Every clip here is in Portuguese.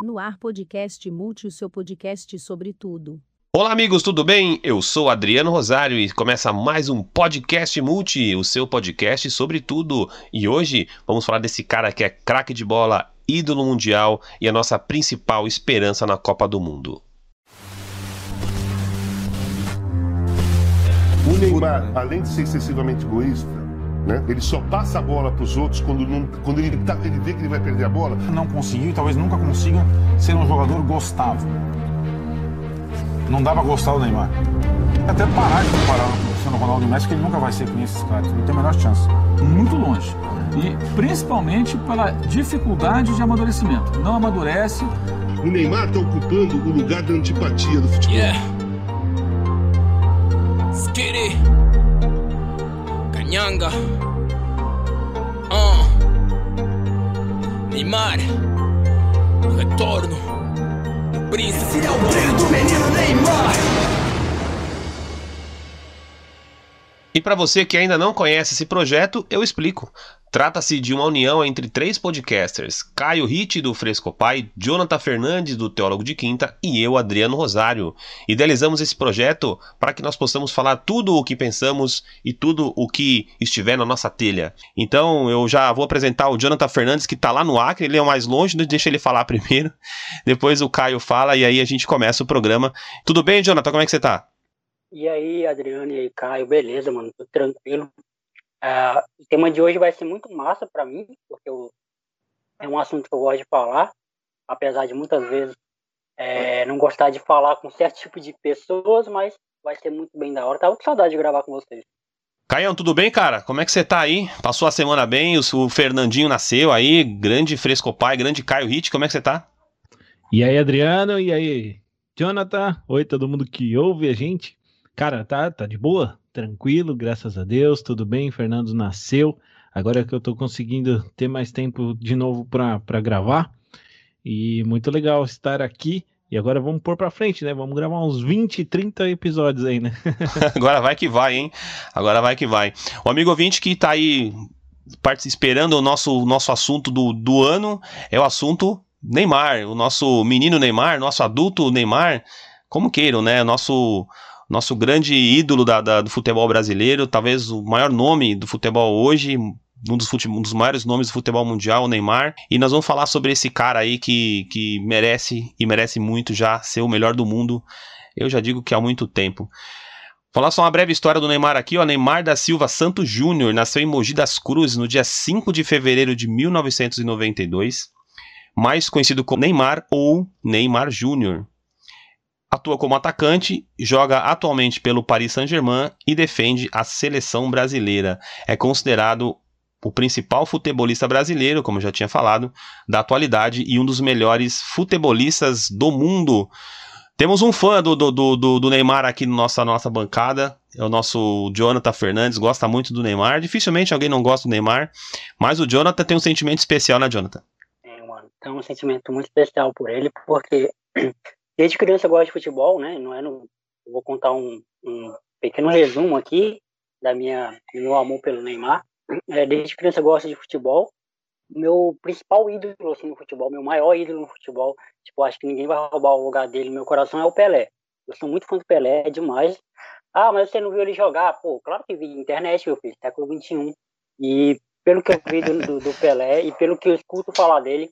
No ar podcast Multi, o seu podcast sobre tudo. Olá, amigos, tudo bem? Eu sou Adriano Rosário e começa mais um podcast Multi, o seu podcast sobre tudo. E hoje vamos falar desse cara que é craque de bola, ídolo mundial e a nossa principal esperança na Copa do Mundo. O Neymar, além de ser excessivamente egoísta, né, ele só passa a bola para os outros quando, não, quando ele, tá, ele vê que ele vai perder a bola. Não conseguiu e talvez nunca consiga ser um jogador gostável. Não dá pra gostar do Neymar. Até parar de comparar o Cristiano Ronaldo e o Messi, que ele nunca vai ser com esses caras. Não tem a menor chance. muito longe. E principalmente pela dificuldade de amadurecimento. Não amadurece. O Neymar está ocupando o lugar da antipatia do futebol. Yeah. Skitty. Cañanga. Ah. Neymar. O retorno. Príncipe. é o do menino Neymar. E para você que ainda não conhece esse projeto, eu explico. Trata-se de uma união entre três podcasters: Caio Ritt, do Frescopai, Jonathan Fernandes, do Teólogo de Quinta, e eu, Adriano Rosário. Idealizamos esse projeto para que nós possamos falar tudo o que pensamos e tudo o que estiver na nossa telha. Então eu já vou apresentar o Jonathan Fernandes, que está lá no Acre, ele é o mais longe, deixa ele falar primeiro. Depois o Caio fala e aí a gente começa o programa. Tudo bem, Jonathan? Como é que você está? E aí, Adriano e aí, Caio, beleza, mano? Tô tranquilo. Ah, o tema de hoje vai ser muito massa para mim, porque eu, é um assunto que eu gosto de falar, apesar de muitas vezes é, não gostar de falar com certo tipo de pessoas, mas vai ser muito bem da hora. Tava com saudade de gravar com vocês. Caião, tudo bem, cara? Como é que você tá aí? Passou a semana bem? O, o Fernandinho nasceu aí, grande Frescopai, grande Caio Hit, como é que você tá? E aí, Adriano? E aí, Jonathan? Oi, todo mundo que ouve a gente. Cara, tá, tá de boa, tranquilo, graças a Deus, tudo bem. Fernando nasceu. Agora que eu tô conseguindo ter mais tempo de novo para gravar. E muito legal estar aqui. E agora vamos pôr pra frente, né? Vamos gravar uns 20, 30 episódios aí, né? Agora vai que vai, hein? Agora vai que vai. O amigo ouvinte que tá aí esperando o nosso, nosso assunto do, do ano é o assunto Neymar. O nosso menino Neymar, nosso adulto Neymar, como queiram, né? Nosso nosso grande ídolo da, da- do futebol brasileiro, talvez o maior nome do futebol hoje, um dos, um dos maiores nomes do futebol mundial, o Neymar. E nós vamos falar sobre esse cara aí que, que merece e merece muito já ser o melhor do mundo. Eu já digo que há muito tempo. Falar só uma breve história do Neymar aqui, ó. Neymar da Silva Santos Júnior nasceu em Mogi das Cruzes no dia 5 de fevereiro de 1992, mais conhecido como Neymar ou Neymar Júnior. Atua como atacante, joga atualmente pelo Paris Saint-Germain e defende a seleção brasileira. É considerado o principal futebolista brasileiro, como eu já tinha falado, da atualidade e um dos melhores futebolistas do mundo. Temos um fã do, do, do, do- Neymar aqui na nossa, nossa bancada, é o nosso Jonathan Fernandes, gosta muito do Neymar. Dificilmente alguém não gosta do Neymar, mas o Jonathan tem um sentimento especial, né, Jonathan? É, mano, tem um sentimento muito especial por ele, porque desde criança eu gosto de futebol, né? Não é no, eu vou contar um, um pequeno resumo aqui da minha do meu amor pelo Neymar. É, desde criança eu gosto de futebol. Meu principal ídolo assim, no futebol, meu maior ídolo no futebol, tipo, acho que ninguém vai roubar o lugar dele meu coração é o Pelé. Eu sou muito fã do Pelé, é demais. Ah, mas você não viu ele jogar? Pô, claro que vi internet, meu filho, século XXI. E pelo que eu vi do, do, do Pelé e pelo que eu escuto falar dele,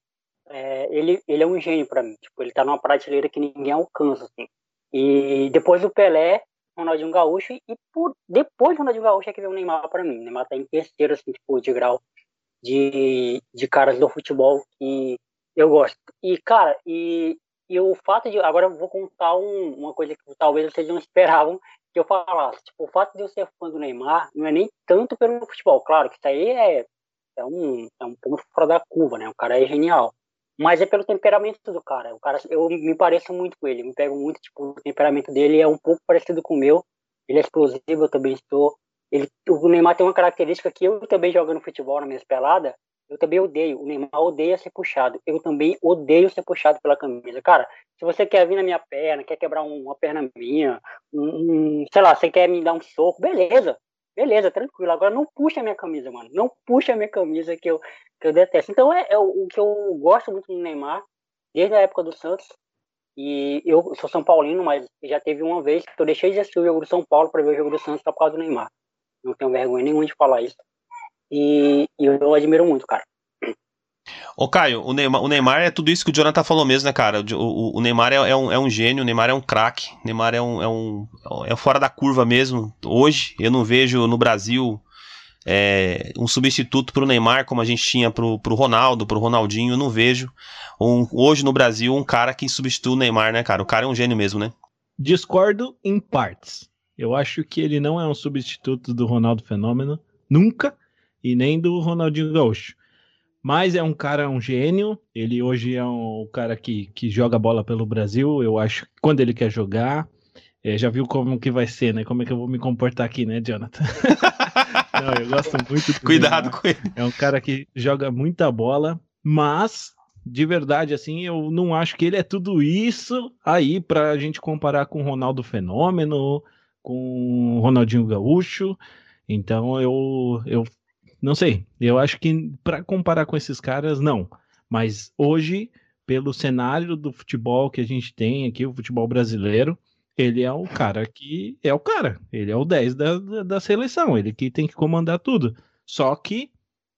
é, ele, ele é um gênio para mim. Tipo, ele tá numa prateleira que ninguém alcança, assim. E depois do Pelé, Ronaldinho Gaúcho, e por, depois do Ronaldinho Gaúcho é que veio o Neymar para mim. O Neymar tá em terceiro, assim, tipo, de grau de, de caras do futebol que eu gosto. E, cara, e, e o fato de. Agora eu vou contar um, uma coisa que talvez vocês não esperavam que eu falasse. Tipo, o fato de eu ser fã do Neymar não é nem tanto pelo futebol. Claro que isso aí é, é, um, é um ponto fora da curva, né? O cara é genial. Mas é pelo temperamento do cara. O cara, eu me pareço muito com ele, me pego muito, tipo, o temperamento dele é um pouco parecido com o meu. Ele é explosivo, eu também estou. Ele, o Neymar tem uma característica que eu também jogando futebol na minha pelada, eu também odeio. O Neymar odeia ser puxado. Eu também odeio ser puxado pela camisa. Cara, se você quer vir na minha perna, quer quebrar uma perna minha, um, um, sei lá, você quer me dar um soco, beleza. Beleza, tranquilo. Agora não puxa a minha camisa, mano. Não puxa a minha camisa que eu, que eu detesto. Então é, é o, o, que eu gosto muito do Neymar, desde a época do Santos. E eu sou São Paulino, mas já teve uma vez que eu deixei de assistir o jogo do São Paulo para ver o jogo do Santos por causa do Neymar. Não tenho vergonha nenhuma de falar isso. E, e eu admiro muito, cara. Ô Caio, o Neymar, o Neymar é tudo isso que o Jonathan falou mesmo, né, cara? O, o, o Neymar é, é, um, é um gênio, o Neymar é um craque, o Neymar é um, é um. é fora da curva mesmo. Hoje, eu não vejo no Brasil é, um substituto pro Neymar, como a gente tinha pro, pro Ronaldo, pro Ronaldinho, eu não vejo. Um, hoje no Brasil, um cara que substitui o Neymar, né, cara? O cara é um gênio mesmo, né? Discordo em partes. Eu acho que ele não é um substituto do Ronaldo Fenômeno, nunca, e nem do Ronaldinho Gaúcho. Mas é um cara, um gênio. Ele hoje é um cara que, que joga bola pelo Brasil. Eu acho que quando ele quer jogar, é, já viu como que vai ser, né? Como é que eu vou me comportar aqui, né, Jonathan? Não, eu gosto muito do Cuidado Neymar. com ele. É um cara que joga muita bola, mas de verdade, assim, eu não acho que ele é tudo isso aí pra gente comparar com o Ronaldo Fenômeno, com o Ronaldinho Gaúcho. Então eu, eu não sei. Eu acho que para comparar com esses caras, não. Mas hoje, pelo cenário do futebol que a gente tem aqui, o futebol brasileiro, ele é o cara que é o cara. Ele é o 10 da, da, da seleção. Ele que tem que comandar tudo. Só que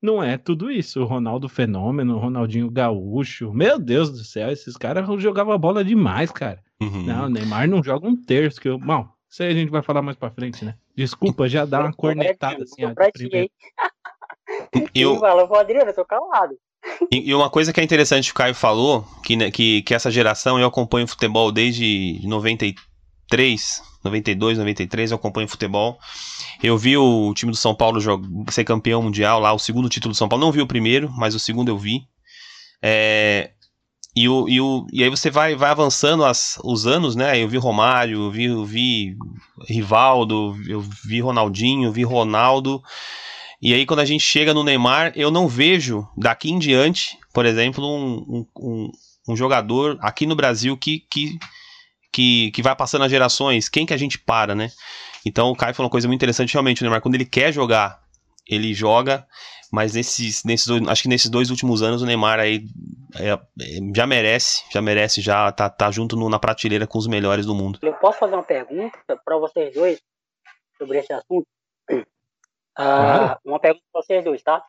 não é tudo isso. O Ronaldo Fenômeno, o Ronaldinho Gaúcho. Meu Deus do céu, esses caras jogavam bola demais, cara. Uhum. Não, o Neymar não joga um terço. Que eu... Bom, isso aí a gente vai falar mais pra frente, né? Desculpa, já dá uma cornetada assim. Eu falou, Adriano, eu tô calado. E, uma coisa que é interessante que o Caio falou, que, né, que, que essa geração, eu acompanho futebol desde 93, 92, 93, eu acompanho futebol. Eu vi o time do São Paulo ser campeão mundial lá, o segundo título do São Paulo. Não vi o primeiro, mas o segundo eu vi. É, e, o, e, o, e aí você vai, vai avançando as, os anos, né? Eu vi Romário, eu vi, eu vi Rivaldo, eu vi Ronaldinho, eu vi Ronaldo. E aí, quando a gente chega no Neymar, eu não vejo daqui em diante, por exemplo, um, um, um jogador aqui no Brasil que, que, que, que vai passando as gerações. Quem que a gente para, né? Então o Caio falou uma coisa muito interessante, realmente, o Neymar, quando ele quer jogar, ele joga, mas nesses, nesses acho que nesses dois últimos anos o Neymar aí é, é, já merece, já merece, já tá, tá junto no, na prateleira com os melhores do mundo. Eu posso fazer uma pergunta para vocês dois sobre esse assunto? Uh, uma pergunta para vocês dois, tá?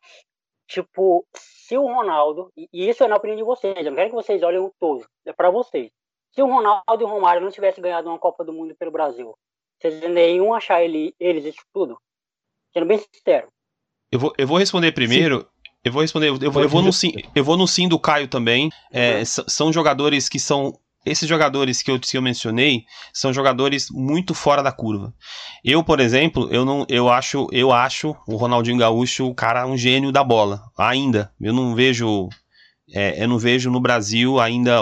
Tipo, se o Ronaldo, e isso é na opinião de vocês, eu não quero que vocês olhem o todo, é para vocês. Se o Ronaldo e o Romário não tivessem ganhado uma Copa do Mundo pelo Brasil, vocês nenhum achar ele, eles isso tudo? Sendo bem sincero. Eu vou, eu vou responder primeiro. Sim. Eu vou responder, eu, eu, vou, eu, vou no sim, eu vou no sim do Caio também. É, uhum. São jogadores que são esses jogadores que eu, que eu mencionei são jogadores muito fora da curva. Eu, por exemplo, eu não, eu acho, eu acho o Ronaldinho Gaúcho o cara um gênio da bola. Ainda, eu não vejo, é, eu não vejo no Brasil ainda,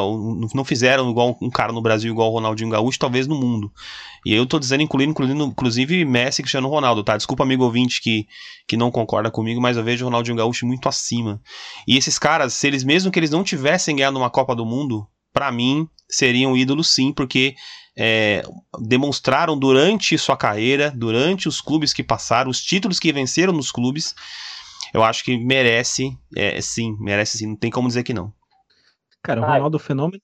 não fizeram igual um cara no Brasil igual o Ronaldinho Gaúcho, talvez no mundo. E eu tô dizendo incluindo, incluindo inclusive Messi Cristiano Ronaldo, tá? Desculpa amigo ouvinte que, que não concorda comigo, mas eu vejo o Ronaldinho Gaúcho muito acima. E esses caras, se eles mesmo que eles não tivessem ganhado uma Copa do Mundo, para mim, seriam ídolos sim, porque é, demonstraram durante sua carreira, durante os clubes que passaram, os títulos que venceram nos clubes, eu acho que merece, é, sim, merece sim, não tem como dizer que não. Cara, o Ronaldo Fenômeno,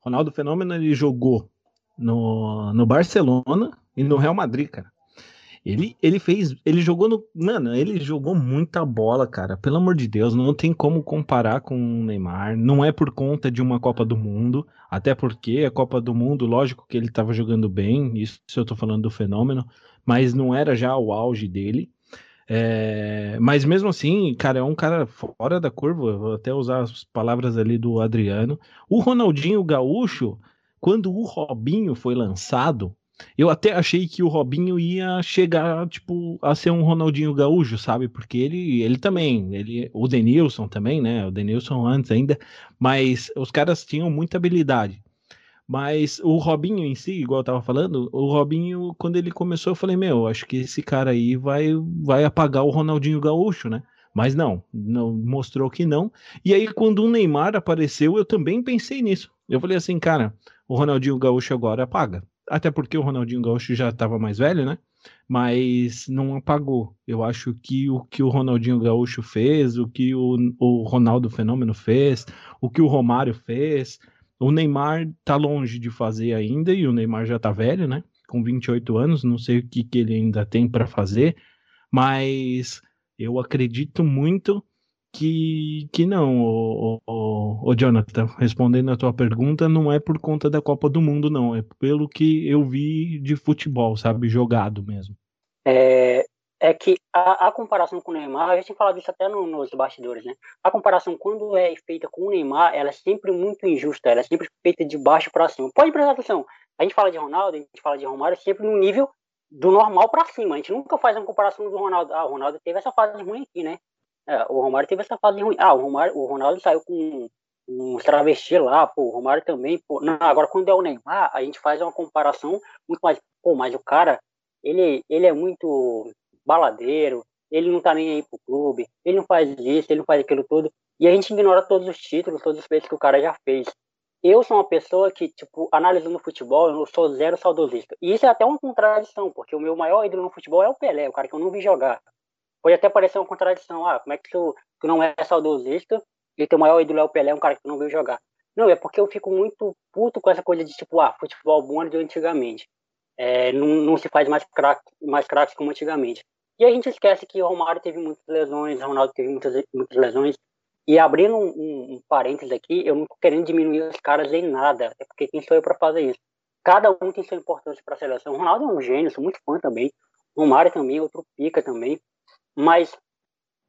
Ronaldo Fenômeno, ele jogou no, no Barcelona e no Real Madrid, cara. Ele, ele fez. Ele jogou no. Mano, ele jogou muita bola, cara. Pelo amor de Deus, não tem como comparar com o Neymar. Não é por conta de uma Copa do Mundo. Até porque a Copa do Mundo, lógico que ele tava jogando bem. Isso eu tô falando do fenômeno. Mas não era já o auge dele. É, mas mesmo assim, cara, é um cara fora da curva. Vou até usar as palavras ali do Adriano. O Ronaldinho Gaúcho, quando o Robinho foi lançado, Eu até achei que o Robinho ia chegar, tipo, a ser um Ronaldinho Gaúcho, sabe? Porque ele, ele também, ele, o Denilson também, né? O Denilson antes ainda, mas os caras tinham muita habilidade. Mas o Robinho em si, igual eu tava falando, o Robinho, quando ele começou, eu falei, meu, acho que esse cara aí vai, vai apagar o Ronaldinho Gaúcho, né? Mas não, não mostrou que não. E aí, quando o Neymar apareceu, eu também pensei nisso. Eu falei assim, cara, o Ronaldinho Gaúcho agora apaga. Até porque o Ronaldinho Gaúcho já estava mais velho, né? Mas não apagou. Eu acho que o que o Ronaldinho Gaúcho fez, o que o, o Ronaldo Fenômeno fez, o que o Romário fez, o Neymar tá longe de fazer ainda, e o Neymar já tá velho, né? Com 28 anos, não sei o que, que ele ainda tem para fazer, mas eu acredito muito que, que não, o, o, o, Jonathan, respondendo a tua pergunta, não é por conta da Copa do Mundo, não, é pelo que eu vi de futebol, sabe, jogado mesmo. É, é que a, a comparação com o Neymar, a gente fala disso até no, nos bastidores, né? A comparação, quando é feita com o Neymar, ela é sempre muito injusta, ela é sempre feita de baixo para cima. Pode prestar atenção, a gente fala de Ronaldo, a gente fala de Romário, sempre no nível do normal para cima. A gente nunca faz uma comparação do Ronaldo. Ah, o Ronaldo teve essa fase ruim aqui, né? É, o Romário teve essa fase ruim. Ah, o, Romário, o Ronaldo saiu com uns travesti lá, pô, o Romário também, pô. Não, agora quando é o Neymar, a gente faz uma comparação muito mais, pô, mas o cara, ele, ele é muito baladeiro, ele não tá nem aí pro clube, ele não faz isso, ele não faz aquilo tudo, e a gente ignora todos os títulos, todos os feitos que o cara já fez. Eu sou uma pessoa que, tipo, analisando o futebol, eu sou zero saudosista. E isso é até uma contradição, porque o meu maior ídolo no futebol é o Pelé, o cara que eu não vi jogar. Pode até parecer uma contradição. Ah, como é que tu, tu não é saudosista e teu maior ídolo é o Pelé, um cara que tu não viu jogar? Não, é porque eu fico muito puto com essa coisa de tipo, ah, futebol bom de antigamente. É, não, não, se faz mais craque mais craques como antigamente. E a gente esquece que o Romário teve muitas lesões, o Ronaldo teve muitas, muitas lesões. E abrindo um, um, um parênteses aqui, eu não tô querendo diminuir os caras em nada, é porque quem sou eu para fazer isso? Cada um tem sua importância para a seleção. O Ronaldo é um gênio, sou muito fã também. O Romário também, outro pica também. Mas,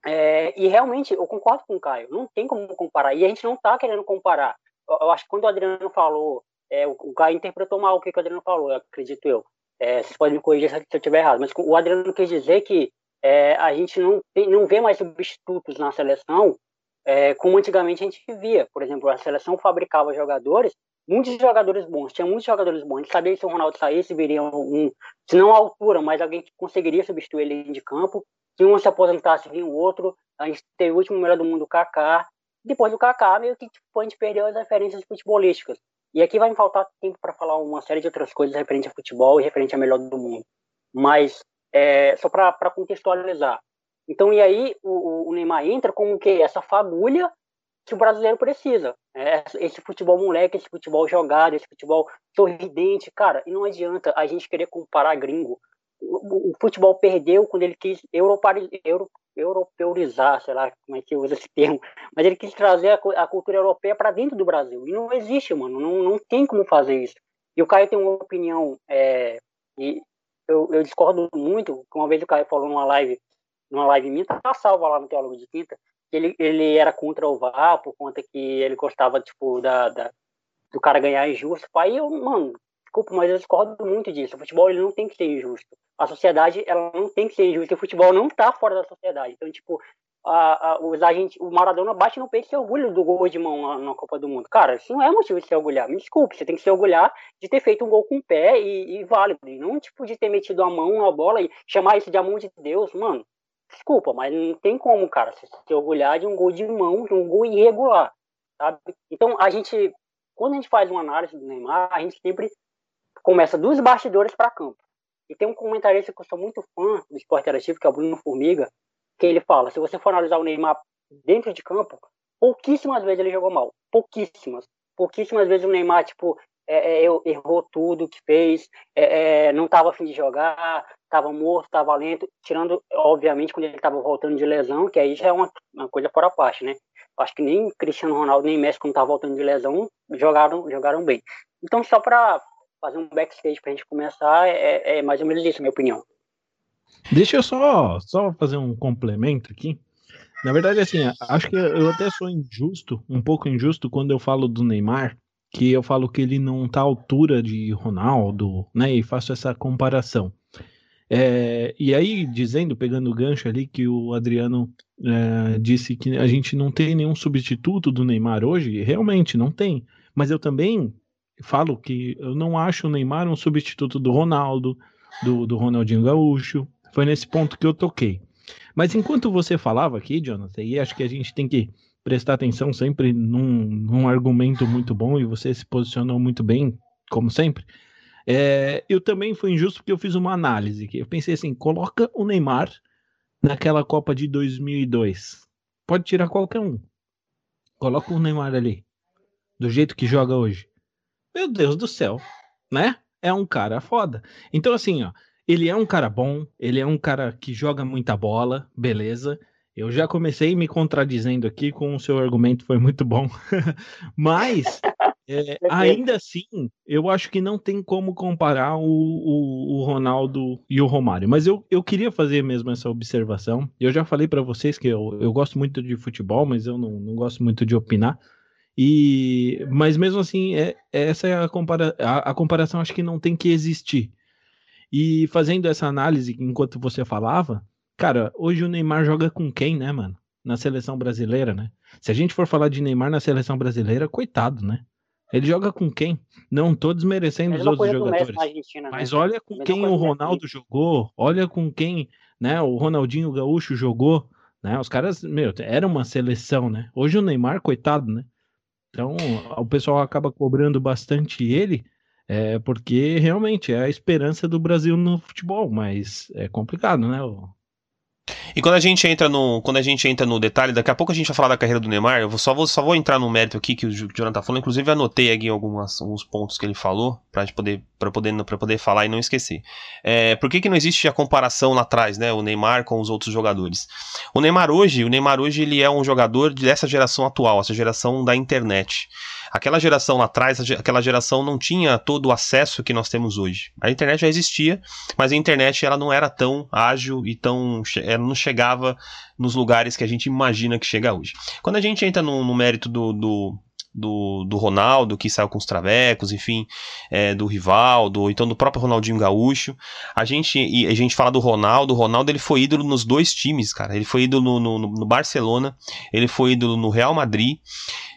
é, e realmente, eu concordo com o Caio, não tem como comparar. E a gente não está querendo comparar. Eu, eu, acho que quando o Adriano falou, é, o, o, Caio interpretou mal o que, o Adriano falou, acredito eu. É, vocês podem me corrigir se eu estiver errado, mas o Adriano quis dizer que é, a gente não, tem, não vê mais substitutos na seleção é, como antigamente a gente via. Por exemplo, a seleção fabricava jogadores muitos jogadores bons, tinha muitos jogadores bons. A gente sabia que se o Ronaldo saísse, viria um, se não a altura, mas alguém que conseguiria substituir ele de campo se um se aposentasse, vinha o outro. A gente teve o último melhor do mundo, o Kaká. Depois do Kaká, meio que tipo, a gente perdeu as referências futebolísticas. E aqui vai me faltar tempo para falar uma série de outras coisas referente a futebol e referente a melhor do mundo. Mas, é, só para contextualizar. Então, e aí o, o, Neymar entra como que essa fagulha que o brasileiro precisa. É, esse futebol moleque, esse futebol jogado, esse futebol sorridente, cara. E não adianta a gente querer comparar gringo o, futebol perdeu quando ele quis europeurizar, sei lá como é que usa esse termo, mas ele quis trazer a, a cultura europeia para dentro do Brasil. E não existe, mano, não, não tem como fazer isso. E o Caio tem uma opinião, é, e eu, eu, discordo muito, que uma vez o Caio falou numa live, numa live minha, tá salva lá no Teólogo de Quinta, que ele, ele era contra o VAR, por conta que ele gostava, tipo, da, da do cara ganhar injusto. Aí eu, mano, desculpa, mas eu discordo muito disso. O futebol ele não tem que ser injusto. A sociedade ela não tem que ser injusta. O futebol não está fora da sociedade. Então, tipo, a, a, os agentes, o Maradona bate no peito e se orgulha do gol de mão na, na, Copa do Mundo. Cara, isso não é motivo de se orgulhar. Me desculpe, você tem que se orgulhar de ter feito um gol com o pé e, e válido. E não, tipo, de ter metido a mão na bola e chamar isso de amor de Deus, mano. Desculpa, mas não tem como, cara, se, se orgulhar de um gol de mão, de um gol irregular, sabe? Então, a gente, quando a gente faz uma análise do Neymar, a gente sempre começa dos bastidores para campo. E tem um comentarista que eu sou muito fã do esporte interativo, que é o Bruno Formiga, que ele fala: se você for analisar o Neymar dentro de campo, pouquíssimas vezes ele jogou mal. Pouquíssimas. Pouquíssimas vezes o Neymar, tipo, é, é, errou tudo que fez, é, é não estava afim de jogar, estava morto, estava lento, tirando, obviamente, quando ele estava voltando de lesão, que aí já é uma, uma coisa fora a parte, né? Acho que nem Cristiano Ronaldo nem Messi, quando estava voltando de lesão, jogaram, jogaram bem. Então, só para fazer um backstage pra gente começar, é, é mais ou menos isso, a minha opinião. Deixa eu só, só fazer um complemento aqui. Na verdade, assim, acho que eu até sou injusto, um pouco injusto, quando eu falo do Neymar, que eu falo que ele não tá à altura de Ronaldo, né? E faço essa comparação. É, e aí, dizendo, pegando o gancho ali, que o Adriano é, disse que a gente não tem nenhum substituto do Neymar hoje, realmente não tem. Mas eu também falo que eu não acho o Neymar um substituto do Ronaldo, do, do Ronaldinho Gaúcho. Foi nesse ponto que eu toquei. Mas enquanto você falava aqui, Jonathan, e acho que a gente tem que prestar atenção sempre num, num argumento muito bom, e você se posicionou muito bem, como sempre. É, eu também fui injusto porque eu fiz uma análise. Que eu pensei assim: coloca o Neymar naquela Copa de 2002. Pode tirar qualquer um. Coloca o Neymar ali. Do jeito que joga hoje. Meu Deus do céu, né? É um cara foda. Então, assim, ó, ele é um cara bom, ele é um cara que joga muita bola, beleza. Eu já comecei me contradizendo aqui com o seu argumento, foi muito bom. Mas, é, ainda assim, eu acho que não tem como comparar o, o, o, Ronaldo e o Romário. Mas eu, eu queria fazer mesmo essa observação. Eu já falei para vocês que eu, eu gosto muito de futebol, mas eu não, não gosto muito de opinar. E, mas mesmo assim, é, essa é a, compara a, a comparação, acho que não tem que existir. E fazendo essa análise enquanto você falava, Cara, hoje o Neymar joga com quem, né, mano? Na seleção brasileira, né? Se a gente for falar de Neymar na seleção brasileira, coitado, né? Ele joga com quem? Não tô desmerecendo os outros jogadores. Né? Mas olha com quem o Ronaldo jogou, olha com quem, né, o Ronaldinho Gaúcho jogou, né? Os caras, meu, era uma seleção, né? Hoje o Neymar, coitado, né? Então, o pessoal acaba cobrando bastante ele, é, porque realmente é a esperança do Brasil no futebol, mas é complicado, né? E quando a gente entra no, quando a gente entra no detalhe, daqui a pouco a gente vai falar da carreira do Neymar. Eu só vou, só vou entrar no mérito aqui que o Jonathan falando. Inclusive anotei aqui algumas, alguns pontos que ele falou para poder poder poder falar e não esquecer. É, por que, que não existe a comparação lá atrás, né? O Neymar com os outros jogadores. O Neymar hoje, o Neymar hoje ele é um jogador dessa geração atual, essa geração da internet. Aquela geração lá atrás, aquela geração não tinha todo o acesso que nós temos hoje. A internet já existia, mas a internet ela não era tão ágil e tão. Ela não chegava nos lugares que a gente imagina que chega hoje. Quando a gente entra no, no mérito do, do do, do Ronaldo, que saiu com os travecos, enfim, é, do Rivaldo, então do próprio Ronaldinho Gaúcho. A gente, a gente fala do Ronaldo, o Ronaldo ele foi ídolo nos dois times, cara. Ele foi ídolo no, no, no Barcelona, ele foi ídolo no Real Madrid,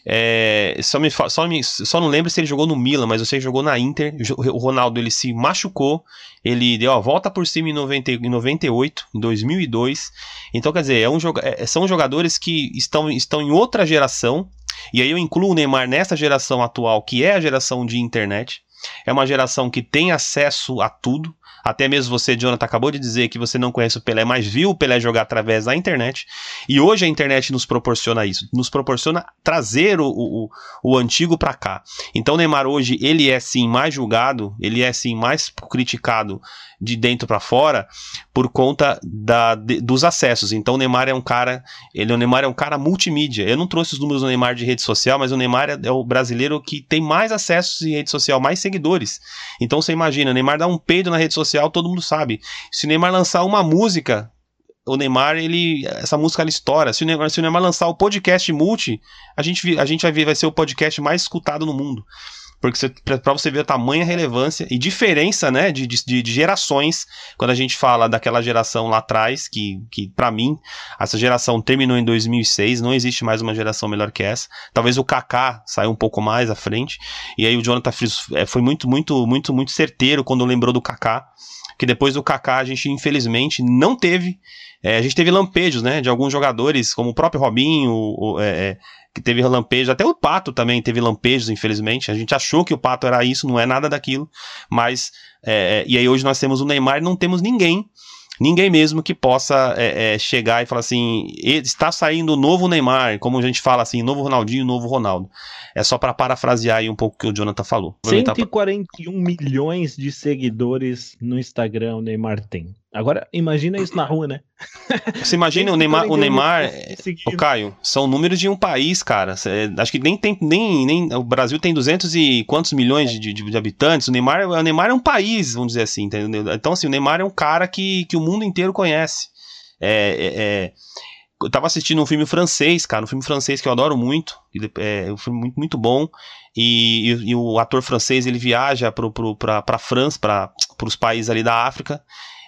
é, só, me, só, me, só não lembro se ele jogou no Milan, mas eu sei que jogou na Inter. O Ronaldo ele se machucou, ele deu a volta por cima em, 90, em 98, em 2002. Então, quer dizer, é um, é, são jogadores que estão, estão em outra geração. E aí eu incluo o Neymar nessa geração atual, que é a geração de internet. É uma geração que tem acesso a tudo. Até mesmo você, Jonathan, acabou de dizer que você não conhece o Pelé, mas viu o Pelé jogar através da internet. E hoje a internet nos proporciona isso, nos proporciona trazer o, o, o antigo para cá. Então Neymar hoje, ele é sim mais julgado, ele é sim mais criticado de dentro para fora por conta da, de, dos acessos. Então o Neymar é um cara, ele o Neymar é um cara multimídia. Eu não trouxe os números do Neymar de rede social, mas o Neymar é, é o brasileiro que tem mais acessos em rede social, mais seguidores. Então você imagina, o Neymar dá um peido na rede social, todo mundo sabe. Se o Neymar lançar uma música, o Neymar, ele. Essa música ela estoura. Se o Neymar, se o Neymar lançar o podcast multi, a gente, a gente vai ver, vai ser o podcast mais escutado no mundo porque para você ver a tamanha relevância e diferença, né, de, de, de, gerações, quando a gente fala daquela geração lá atrás, que, que para mim, essa geração terminou em 2006, não existe mais uma geração melhor que essa. Talvez o Kaká saiu um pouco mais à frente, e aí o Jonathan Fries é, foi muito, muito, muito, muito certeiro quando lembrou do Kaká, que depois do Kaká a gente infelizmente não teve é, a gente teve lampejos, né, de alguns jogadores, como o próprio Robinho, o, é, é que teve lampejos, até o Pato também teve lampejos, infelizmente. A gente achou que o Pato era isso, não é nada daquilo, mas. É, é, e aí hoje nós temos o Neymar e não temos ninguém ninguém mesmo que possa é, é, chegar e falar assim, está saindo o novo Neymar, como a gente fala assim, novo Ronaldinho, novo Ronaldo. É só para parafrasear aí um pouco o que o Jonathan falou. 141 milhões de seguidores no Instagram o Neymar tem. Agora, imagina isso na rua, né? Você imagina o Neymar, o Neymar, o Caio, são números de um país, cara. Acho que nem tem, nem, nem o Brasil tem 200 e quantos milhões de, de, de, habitantes. O Neymar, o Neymar é um país, vamos dizer assim, entendeu? Então, assim, o Neymar é um cara que, que o mundo inteiro conhece. É, é, é eu tava assistindo um filme francês, cara, um filme francês que eu adoro muito, é um filme muito, muito bom, e, e, e o ator francês, ele viaja pro, pro, pra, pra França, para os países ali da África,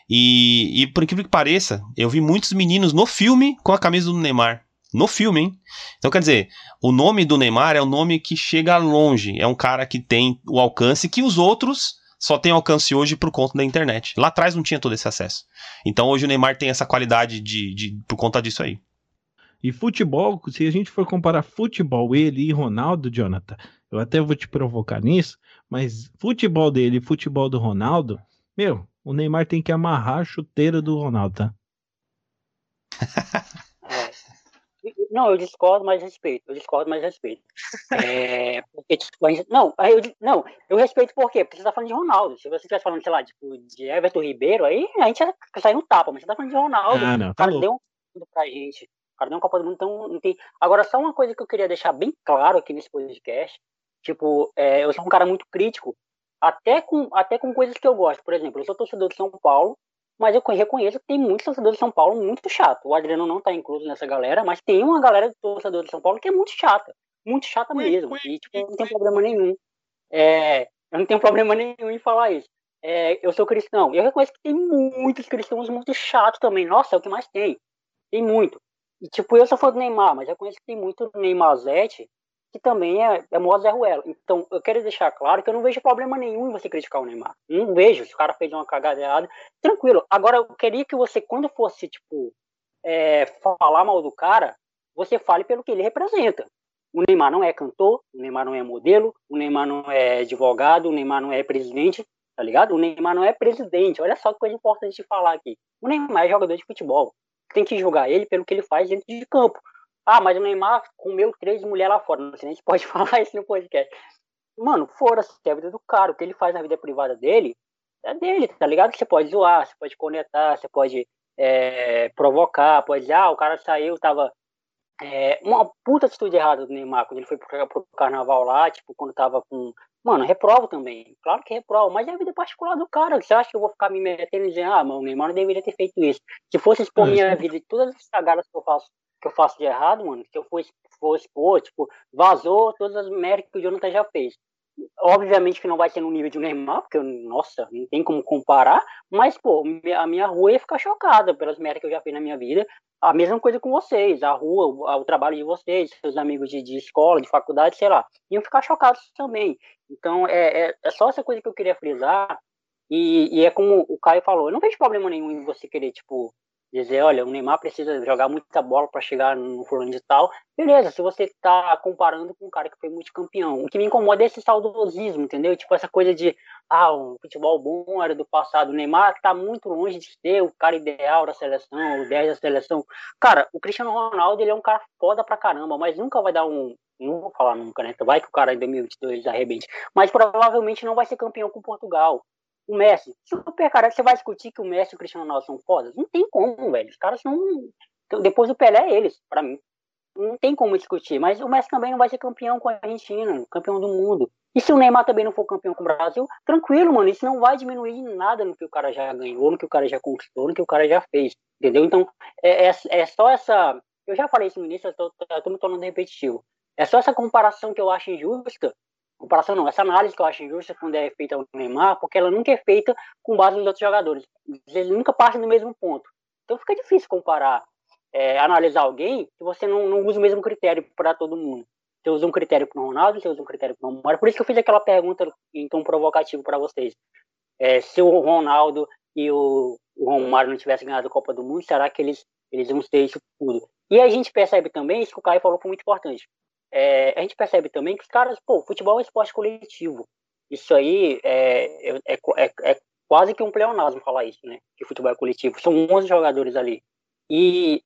e, e por incrível que pareça, eu vi muitos meninos no filme com a camisa do Neymar. No filme, hein? Então, quer dizer, o nome do Neymar é um nome que chega longe. É um cara que tem o alcance que os outros só têm alcance hoje por conta da internet. Lá atrás não tinha todo esse acesso. Então hoje o Neymar tem essa qualidade de, de por conta disso aí. E futebol, se a gente for comparar futebol, ele e Ronaldo, Jonathan, eu até vou te provocar nisso, mas futebol dele e futebol do Ronaldo, meu, o Neymar tem que amarrar a chuteira do Ronaldo, tá? Não, eu discordo, mas respeito. Eu discordo, mas respeito. É, porque, tipo, não, eu, não, eu respeito por quê? Porque você tá falando de Ronaldo. Se você estivesse falando, sei lá, tipo, de Everton Ribeiro, aí a gente ia sair no tapa, mas você tá falando de Ronaldo. Ah, não, o cara tá deu um tudo pra gente. O cara deu um Copa do Mundo, então não tem. Agora, só uma coisa que eu queria deixar bem claro aqui nesse podcast. Tipo, é, eu sou um cara muito crítico, até com, até com coisas que eu gosto. Por exemplo, eu sou torcedor de São Paulo, mas eu reconheço que tem muitos torcedores de São Paulo muito chato. O Adriano não tá incluso nessa galera, mas tem uma galera de torcedor de São Paulo que é muito chata. Muito chata mesmo. E, tipo, não tem problema nenhum. É, eu não tenho problema nenhum em falar isso. É, eu sou cristão. Eu reconheço que tem muitos cristãos muito chatos também. Nossa, é o que mais tem. Tem muito. E, tipo, eu sou fã do Neymar, mas eu reconheço que tem muito Neymar Zete que também é, é modo Zé Ruelo. Então, eu quero deixar claro que eu não vejo problema nenhum em você criticar o Neymar. Não vejo. Se o cara fez uma cagada errada, tranquilo. Agora, eu queria que você, quando fosse, tipo, é, falar mal do cara, você fale pelo que ele representa. O Neymar não é cantor, o Neymar não é modelo, o Neymar não é advogado, o Neymar não é presidente, tá ligado? O Neymar não é presidente. Olha só que coisa importante de falar aqui. O Neymar é jogador de futebol. Tem que julgar ele pelo que ele faz dentro de campo. Ah, mas o Neymar comeu três mulheres lá fora. Não sei nem se pode falar isso no podcast. Mano, fora-se é a vida do cara. O que ele faz na vida privada dele é dele, tá ligado? Você pode zoar, você pode conectar, você pode é, provocar, pode dizer, ah, o cara saiu, tava. É, uma puta atitude errada do Neymar quando ele foi pro, pro carnaval lá, tipo, quando tava com. Mano, reprovo também. Claro que reprovo, mas é a vida particular do cara. Você acha que eu vou ficar me metendo e dizer, ah, mano, o Neymar não deveria ter feito isso? Se fosse expor minha vida e todas as cagadas que eu faço que eu faço de errado, mano, se eu for, for tipo, vazou todas as merdas que o Jonathan já fez. Obviamente que não vai ser no nível de Neymar, porque, nossa, não tem como comparar, mas, pô, a minha rua ia ficar chocada pelas merdas que eu já fiz na minha vida. A mesma coisa com vocês, a rua, o, o trabalho de vocês, seus amigos de, de, escola, de faculdade, sei lá, iam ficar chocados também. Então, é, é, é só essa coisa que eu queria frisar, e, e, é como o Caio falou, eu não vejo problema nenhum em você querer, tipo, dizer, olha, o Neymar precisa jogar muita bola para chegar no fulano de tal. Beleza, se você está comparando com um cara que foi multicampeão. O que me incomoda é esse saudosismo, entendeu? Tipo, essa coisa de, ah, o futebol bom era do passado. O Neymar está muito longe de ser o cara ideal da seleção, o 10 da seleção. Cara, o Cristiano Ronaldo, ele é um cara foda pra caramba, mas nunca vai dar um, não vou falar nunca, né? Vai que o cara em 2022 arrebente. Mas provavelmente não vai ser campeão com Portugal o Messi. Super, cara, você vai discutir que o Messi e o Cristiano Ronaldo são fodas? Não tem como, velho. Os caras são. Então, depois do Pelé, é eles, para mim. Não tem como discutir. Mas o Messi também não vai ser campeão com a Argentina, campeão do mundo. E se o Neymar também não for campeão com o Brasil, tranquilo, mano. Isso não vai diminuir nada no que o cara já ganhou, no que o cara já conquistou, no que o cara já fez. Entendeu? Então, é, é, é só essa. Eu já falei isso no início, eu tô, eu tô me tornando repetitivo. É só essa comparação que eu acho injusta comparação não, essa análise que eu acho injusta quando é feita ao Neymar, porque ela nunca é feita com base nos outros jogadores. Eles nunca partem do mesmo ponto. Então fica difícil comparar, é, analisar alguém que você não, não usa o mesmo critério para todo mundo. Você usa um critério para o Ronaldo, você usa um critério para o Romário. Por isso que eu fiz aquela pergunta tom provocativo para vocês. É, se o Ronaldo e o, o Romário não tivessem ganhado a Copa do Mundo, será que eles, eles iam ter isso tudo? E a gente percebe também, isso que o Caio falou foi muito importante é, a gente percebe também que os caras, pô, futebol é um esporte coletivo. Isso aí é, é, é, é quase que um pleonasmo falar isso, né? Que futebol é coletivo. São 11 jogadores ali. E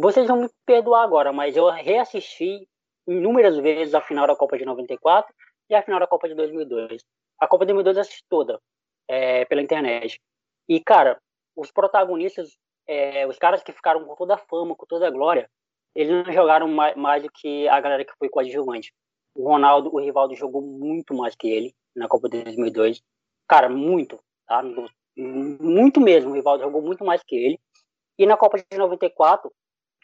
vocês vão me perdoar agora, mas eu reassisti inúmeras vezes a final da Copa de 94 e a final da Copa de 2002. A Copa de 2002 eu assisti toda é, pela internet. E, cara, os protagonistas, é, os caras que ficaram com toda a fama, com toda a glória, eles não jogaram mais, mais, do que a galera que foi coadjuvante. O Ronaldo, o Rivaldo jogou muito mais que ele na Copa de 2002. Cara, muito, tá? Muito mesmo. O Rivaldo jogou muito mais que ele. E na Copa de 94,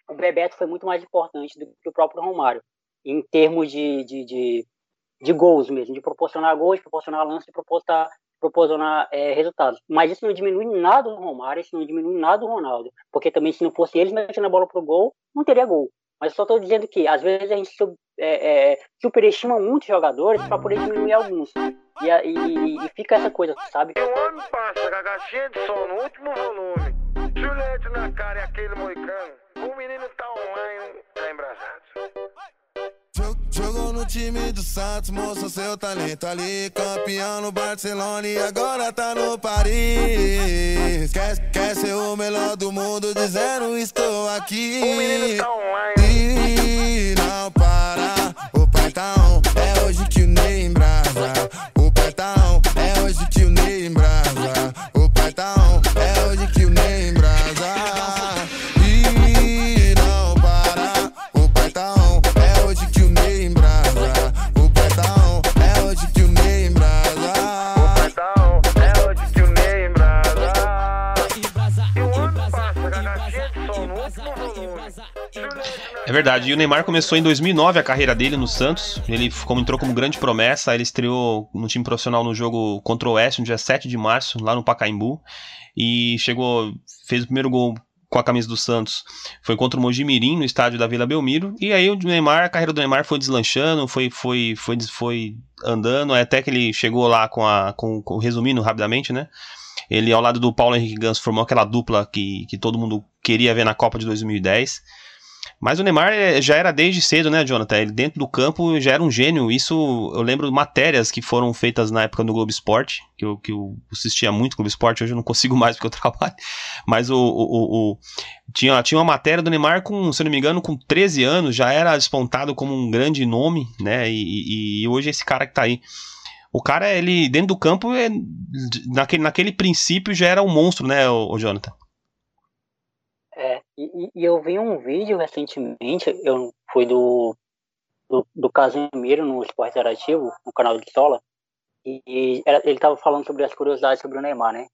o Bebeto foi muito mais importante do que o próprio Romário, em termos de, de, de, de gols mesmo, de proporcionar gols, de proporcionar lance, de proporcionar, proporcionar é, resultados. Mas isso não diminui nada do Romário, isso não diminui nada do Ronaldo, porque também se não fosse eles metendo a bola pro gol, não teria gol. Mas só estou dizendo que às vezes a gente é, é, superestima muitos jogadores para poder diminuir alguns. E, e, e, fica essa coisa, sabe? O homem passa gagatinha de som no último volume, Juliette na cara e aquele moicano. O menino tá online, no time do Santos, mostrou seu talento ali. Campeão no Barcelona e agora tá no Paris. Quer, quer ser o melhor do mundo, dizendo estou aqui. E não para, o pai tá on. É hoje que o Ney embrasa. O pai tá on, é hoje que o Ney embrasa. O pai tá on, é hoje que o Ney embrasa. É verdade. E o Neymar começou em 2009 a carreira dele no Santos. Ele como entrou como grande promessa. Ele estreou no time profissional no jogo contra o Oeste no dia 7 de março, lá no Pacaembu. E chegou, fez o primeiro gol com a camisa do Santos. Foi contra o Mojimirim no estádio da Vila Belmiro. E aí o Neymar, a carreira do Neymar foi deslanchando, foi foi foi foi andando, até que ele chegou lá com a com, com resumindo rapidamente, né? Ele ao lado do Paulo Henrique Ganso formou aquela dupla que, que todo mundo queria ver na Copa de 2010. Mas o Neymar eh, já era desde cedo, né, Jonathan? Ele dentro do campo já era um gênio. Isso eu lembro matérias que foram feitas na época no Globo Esporte, que eu, que eu assistia muito Globo Esporte, hoje eu não consigo mais porque eu trabalho. Mas o, o, o- tinha, tinha uma matéria do Neymar com, se eu não me engano, com 13 anos, já era despontado como um grande nome, né? E, e- e hoje esse cara que tá aí. O cara, ele, dentro do campo, é, naquele, naquele princípio já era um monstro, né, o, o Jonathan? E, e- eu vi um vídeo recentemente, eu fui do, do, do Casemiro no Esporte Interativo, no canal de Sola, e, e ele tava falando sobre as curiosidades sobre o Neymar, né?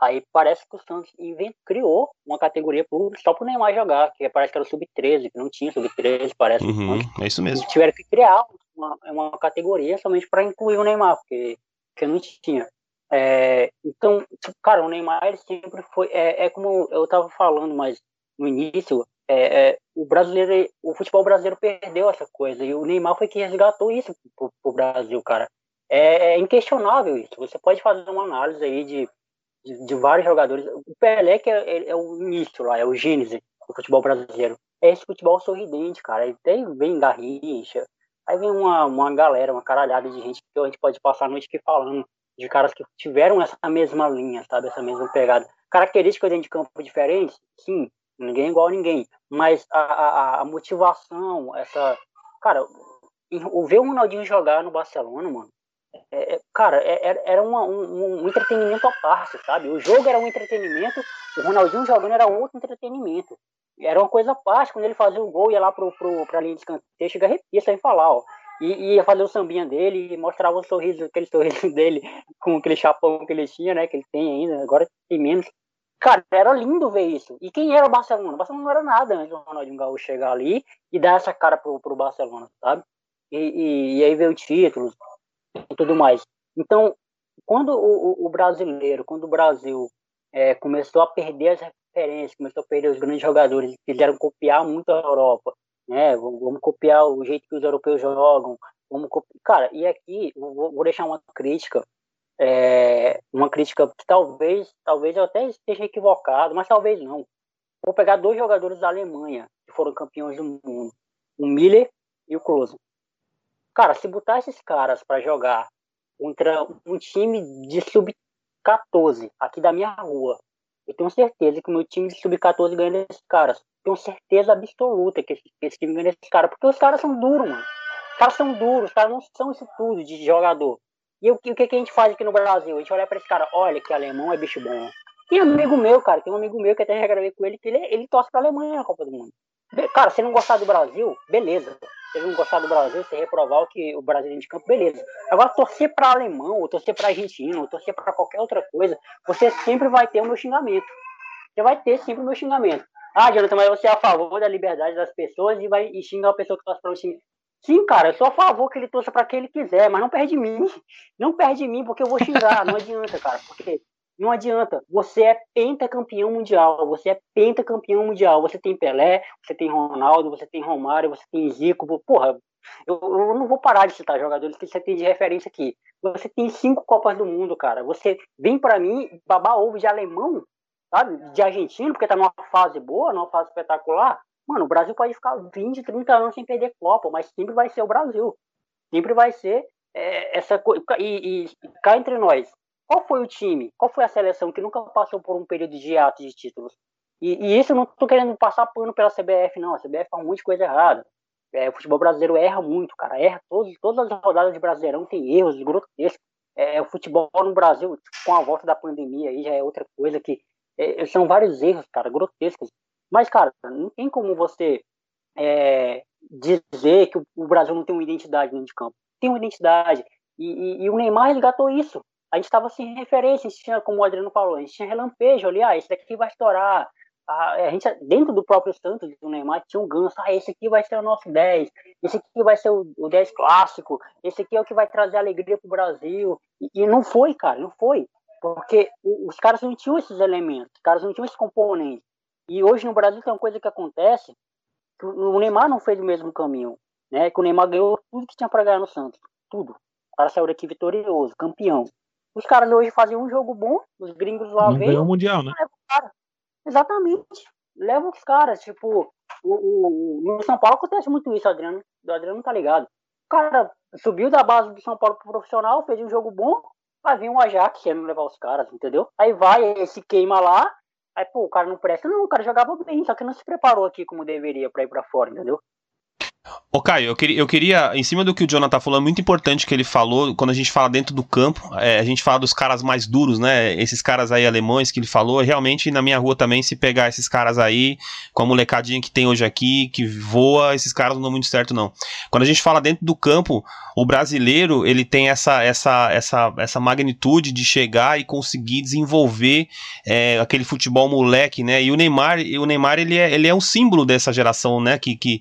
Aí parece que o Santos invent, criou uma categoria pro, só pro Neymar jogar, que parece que era o Sub-13, que não tinha Sub-13, parece. Uhum, é isso mesmo. Tiveram que criar uma, uma categoria somente para incluir o Neymar, porque, porque não tinha. É, então, cara, o Neymar ele sempre foi. É, é como eu tava falando, mas no início, é, é, o brasileiro, o futebol brasileiro perdeu essa coisa e o Neymar foi que resgatou isso pro, pro Brasil, cara. É, é inquestionável isso. Você pode fazer uma análise aí de, de, de vários jogadores. O Pelé que é, é- o início lá, é o gênese do futebol brasileiro. É esse futebol sorridente, cara. Aí tem, vem Garrincha, aí vem uma, uma galera, uma caralhada de gente que a gente pode passar a noite aqui falando de caras que tiveram essa mesma linha, sabe? Essa mesma pegada. Características dentro de campo diferentes, sim. Ninguém é igual a ninguém. Mas a, a, a motivação, essa. Cara, o ver o Ronaldinho jogar no Barcelona, mano, é- é- cara, é- era, era uma- um, um entretenimento à parte, sabe? O jogo era um entretenimento, o Ronaldinho jogando era outro entretenimento. Era uma coisa à parte, quando ele fazia o gol, ia lá pro, pro, pra linha de escanteio, chega arrepia sem falar, ó. E ia fazer o sambinha dele e mostrava o sorriso, aquele sorriso dele com aquele chapão que ele tinha, né? Que ele tem ainda, agora tem menos. Cara, era lindo ver isso. E quem era o Barcelona? O Barcelona não era nada antes do Ronaldinho Gaúcho chegar ali e dar essa cara pro, pro Barcelona, sabe? E, e, e aí veio títulos e tudo mais. Então, quando o, o- brasileiro, quando o Brasil é, começou a perder as referências, começou a perder os grandes jogadores, quiseram copiar muito a Europa, né? Vamos, vamos copiar o jeito que os europeus jogam, vamos copiar. Cara, e aqui vou, vou deixar uma crítica, é, uma crítica que talvez, talvez eu até esteja equivocado, mas talvez não. Vou pegar dois jogadores da Alemanha que foram campeões do mundo, o Miller e o Klose. Cara, se botar esses caras para jogar contra um time de sub-14 aqui da minha rua, eu tenho certeza que o meu time de sub-14 ganha desses caras. Tenho certeza absoluta que esse, que esse time ganha desses caras, porque os caras são duros, mano. Os caras são duros, os caras não são isso tudo de jogador. E o, o que, que a gente faz aqui no Brasil? A gente olha pra esse cara, olha que alemão é bicho bom. Tem amigo meu, cara, tem um amigo meu que até já gravei com ele, que ele, ele torce pra Alemanha na Copa do Mundo. Cara, se não gostar do Brasil, beleza. Se não gostar do Brasil, se reprovar o que o Brasil tem de campo, beleza. Agora, torcer pra alemão, ou torcer pra argentino, ou torcer pra qualquer outra coisa, você sempre vai ter o meu xingamento. Você vai ter sempre o meu xingamento. Ah, Jonathan, mas você é a favor da liberdade das pessoas e vai e xingar a pessoa que torce para o time. Sim, cara, eu sou a favor que ele torça para quem ele quiser, mas não perde mim. Não perde mim, porque eu vou xingar. Não adianta, cara. Porque não adianta. Você é pentacampeão mundial. Você é pentacampeão mundial. Você tem Pelé, você tem Ronaldo, você tem Romário, você tem Zico. Porra, eu, eu não vou parar de citar jogadores que você tem de referência aqui. Você tem cinco Copas do Mundo, cara. Você vem para mim babar ovo de alemão sabe? De argentino, porque tá numa fase boa, numa fase espetacular. Mano, o Brasil pode ficar 20, 30 anos sem perder Copa, mas sempre vai ser o Brasil. Sempre vai ser é, essa coisa. E, e cá entre nós, qual foi o time, qual foi a seleção que nunca passou por um período de ato de títulos? E, e isso eu não tô querendo passar pano pela CBF, não. A CBF faz um monte de coisa errada. É, o futebol brasileiro erra muito, cara. Erra todos, todas as rodadas de Brasileirão tem erros grotescos. É, o futebol no Brasil, com a volta da pandemia, aí já é outra coisa que é, são vários erros, cara, grotescos. Mas, cara, não tem como você é, dizer que o Brasil não tem uma identidade dentro de campo. Tem uma identidade. E, e, e o Neymar resgatou isso. A gente estava sem referência, a gente tinha, como o Adriano falou, a gente tinha relampejo ali, ah, esse daqui vai estourar. A, gente, dentro do próprio Santos, do Neymar, tinha um ganso, ah, esse aqui vai ser o nosso 10, esse aqui vai ser o, o 10 clássico, esse aqui é o que vai trazer alegria pro Brasil. E, e não foi, cara, não foi. Porque os caras não tinham esses elementos, os caras não tinham esses componentes. E hoje no Brasil tem uma coisa que acontece, que o Neymar não fez o mesmo caminho, né? Que o Neymar ganhou tudo que tinha para ganhar no Santos, tudo. O cara saiu daqui vitorioso, campeão. Os caras hoje fazem um jogo bom, os gringos lá Não ganhou o Mundial, né? Exatamente. Levam os caras, tipo, o, o, no São Paulo acontece muito isso, Adriano. O Adriano não tá ligado. O cara subiu da base do São Paulo pro profissional, fez um jogo bom, Vai vir um Ajax querendo levar os caras, entendeu? Aí vai, esse queima lá, aí, pô, o cara não presta. Não, o cara jogava bem, só que não se preparou aqui como deveria pra ir pra fora, entendeu? Ô Caio, eu queria, eu queria, em cima do que o Jonathan falou, é muito importante que ele falou, quando a gente fala dentro do campo, é, a gente fala dos caras mais duros, né? Esses caras aí alemães que ele falou, realmente na minha rua também, se pegar esses caras aí, com a molecadinha que tem hoje aqui, que voa, esses caras não dão muito certo, não. Quando a gente fala dentro do campo, o brasileiro, ele tem essa, essa, essa, essa magnitude de chegar e conseguir desenvolver é, aquele futebol moleque, né? E o Neymar, o Neymar ele, é, ele é um símbolo dessa geração, né? Que, que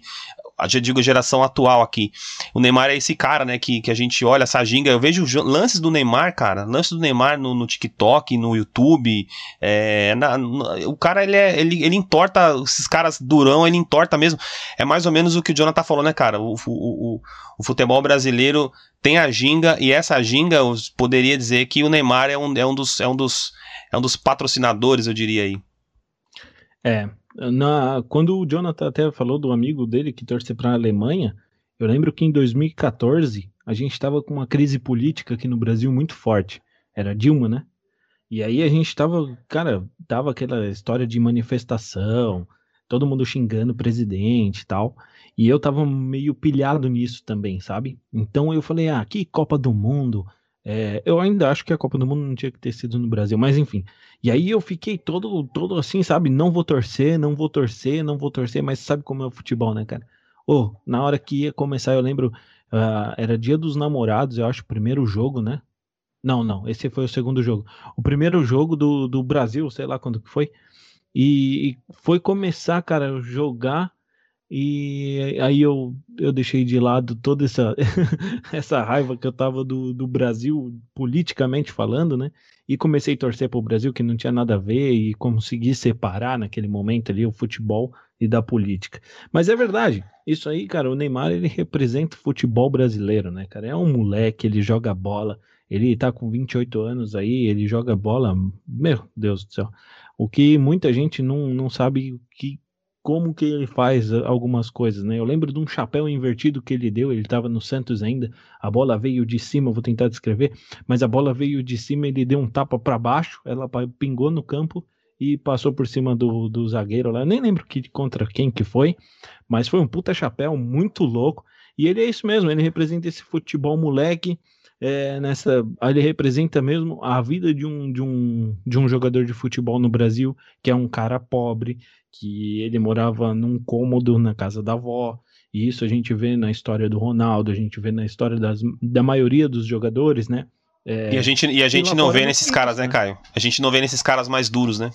já digo geração atual aqui. O Neymar é esse cara, né, que, que a gente olha, essa ginga. Eu vejo lances do Neymar, cara, lances do Neymar no, no TikTok, no YouTube. É, na, no, o cara, ele, é, ele, ele entorta, esses caras durão, ele entorta mesmo. É mais ou menos o que o Jonathan falou, né, cara? O, o, o, o futebol brasileiro tem a ginga, e essa ginga, eu poderia dizer que o Neymar é um, é um, dos, é um, dos, é um dos patrocinadores, eu diria aí. É, na, quando o Jonathan até falou do amigo dele que torce para a Alemanha, eu lembro que em 2014 a gente estava com uma crise política aqui no Brasil muito forte. Era Dilma, né? E aí a gente estava, cara, tava aquela história de manifestação, todo mundo xingando o presidente e tal. E eu tava meio pilhado nisso também, sabe? Então eu falei, ah, que Copa do Mundo, é, eu ainda acho que a Copa do Mundo não tinha que ter sido no Brasil, mas enfim. E aí eu fiquei todo, todo assim, sabe? Não vou torcer, não vou torcer, não vou torcer, mas sabe como é o futebol, né, cara? Ô, oh, na hora que ia começar, eu lembro, uh, era dia dos namorados, eu acho, o primeiro jogo, né? Não, não, esse foi o segundo jogo. O primeiro jogo do, do Brasil, sei lá quando que foi. E, e foi começar, cara, jogar e aí eu, eu deixei de lado toda essa, essa raiva que eu tava do, do Brasil, politicamente falando, né? E comecei a torcer para o Brasil, que não tinha nada a ver, e consegui separar naquele momento ali o futebol e da política. Mas é verdade, isso aí, cara, o Neymar ele representa o futebol brasileiro, né, cara? É um moleque, ele joga bola, ele tá com 28 anos aí, ele joga bola, meu Deus do céu. O que muita gente não, não sabe que como que ele faz algumas coisas, né? Eu lembro de um chapéu invertido que ele deu, ele estava no Santos ainda, a bola veio de cima, vou tentar descrever, mas a bola veio de cima, ele deu um tapa para baixo, ela pingou no campo e passou por cima do, do zagueiro lá. Eu nem lembro que contra quem que foi, mas foi um puta chapéu muito louco. E ele é isso mesmo, ele representa esse futebol moleque é, nessa, ele representa mesmo a vida de um, de, um, de um jogador de futebol no Brasil, que é um cara pobre, que ele morava num cômodo na casa da avó, e isso a gente vê na história do Ronaldo, a gente vê na história das, da maioria dos jogadores, né? É, e a gente, e a gente não vê nesses caras, né, Caio? A gente não vê nesses caras mais duros, né?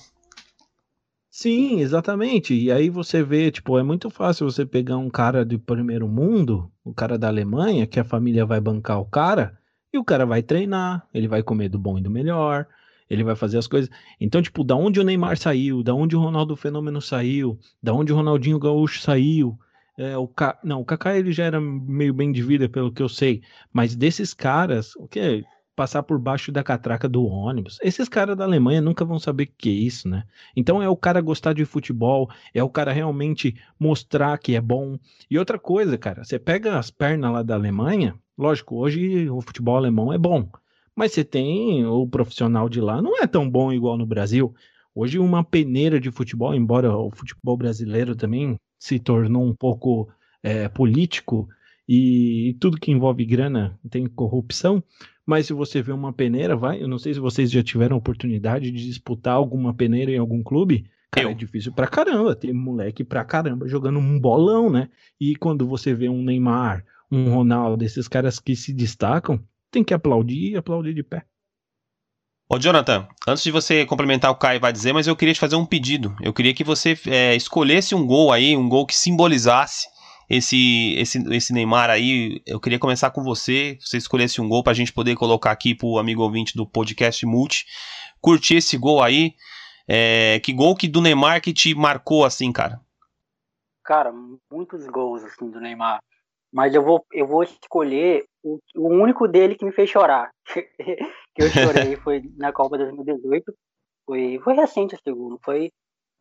Sim, exatamente. E aí você vê, tipo, é muito fácil você pegar um cara de primeiro mundo, o cara da Alemanha, que a família vai bancar o cara, e o cara vai treinar, ele vai comer do bom e do melhor, ele vai fazer as coisas. Então, tipo, da onde o Neymar saiu, da onde o Ronaldo Fenômeno saiu, da onde o Ronaldinho Gaúcho saiu, é, o Ca... não, o Kaká ele já era meio bem de vida, pelo que eu sei, mas desses caras, o que passar por baixo da catraca do ônibus. Esses caras da Alemanha nunca vão saber o que é isso, né? Então é o cara gostar de futebol, é o cara realmente mostrar que é bom. E outra coisa, cara, você pega as pernas lá da Alemanha, lógico, hoje o futebol alemão é bom, mas você tem o profissional de lá, não é tão bom igual no Brasil. Hoje uma peneira de futebol, embora o futebol brasileiro também se tornou um pouco é, político e, tudo que envolve grana tem corrupção, mas se você vê uma peneira, vai. Eu não sei se vocês já tiveram oportunidade de disputar alguma peneira em algum clube. Cara, Eu. é difícil pra caramba. Tem moleque pra caramba jogando um bolão, né? E quando você vê um Neymar, um Ronaldo, esses caras que se destacam, tem que aplaudir e aplaudir de pé. Ô, Jonathan, antes de você complementar o que o Caio vai dizer, mas eu queria te fazer um pedido. Eu queria que você é, escolhesse um gol aí, um gol que simbolizasse esse, esse, esse Neymar aí. Eu queria começar com você. Você escolhesse um gol pra gente poder colocar aqui pro amigo ouvinte do podcast Multi. Curtir esse gol aí. É, que gol que do Neymar que te marcou assim, cara? Cara, muitos gols assim do Neymar. Mas eu vou, eu vou escolher o, o único dele que me fez chorar. que eu chorei foi na Copa 2018. Foi, foi recente o segundo, foi,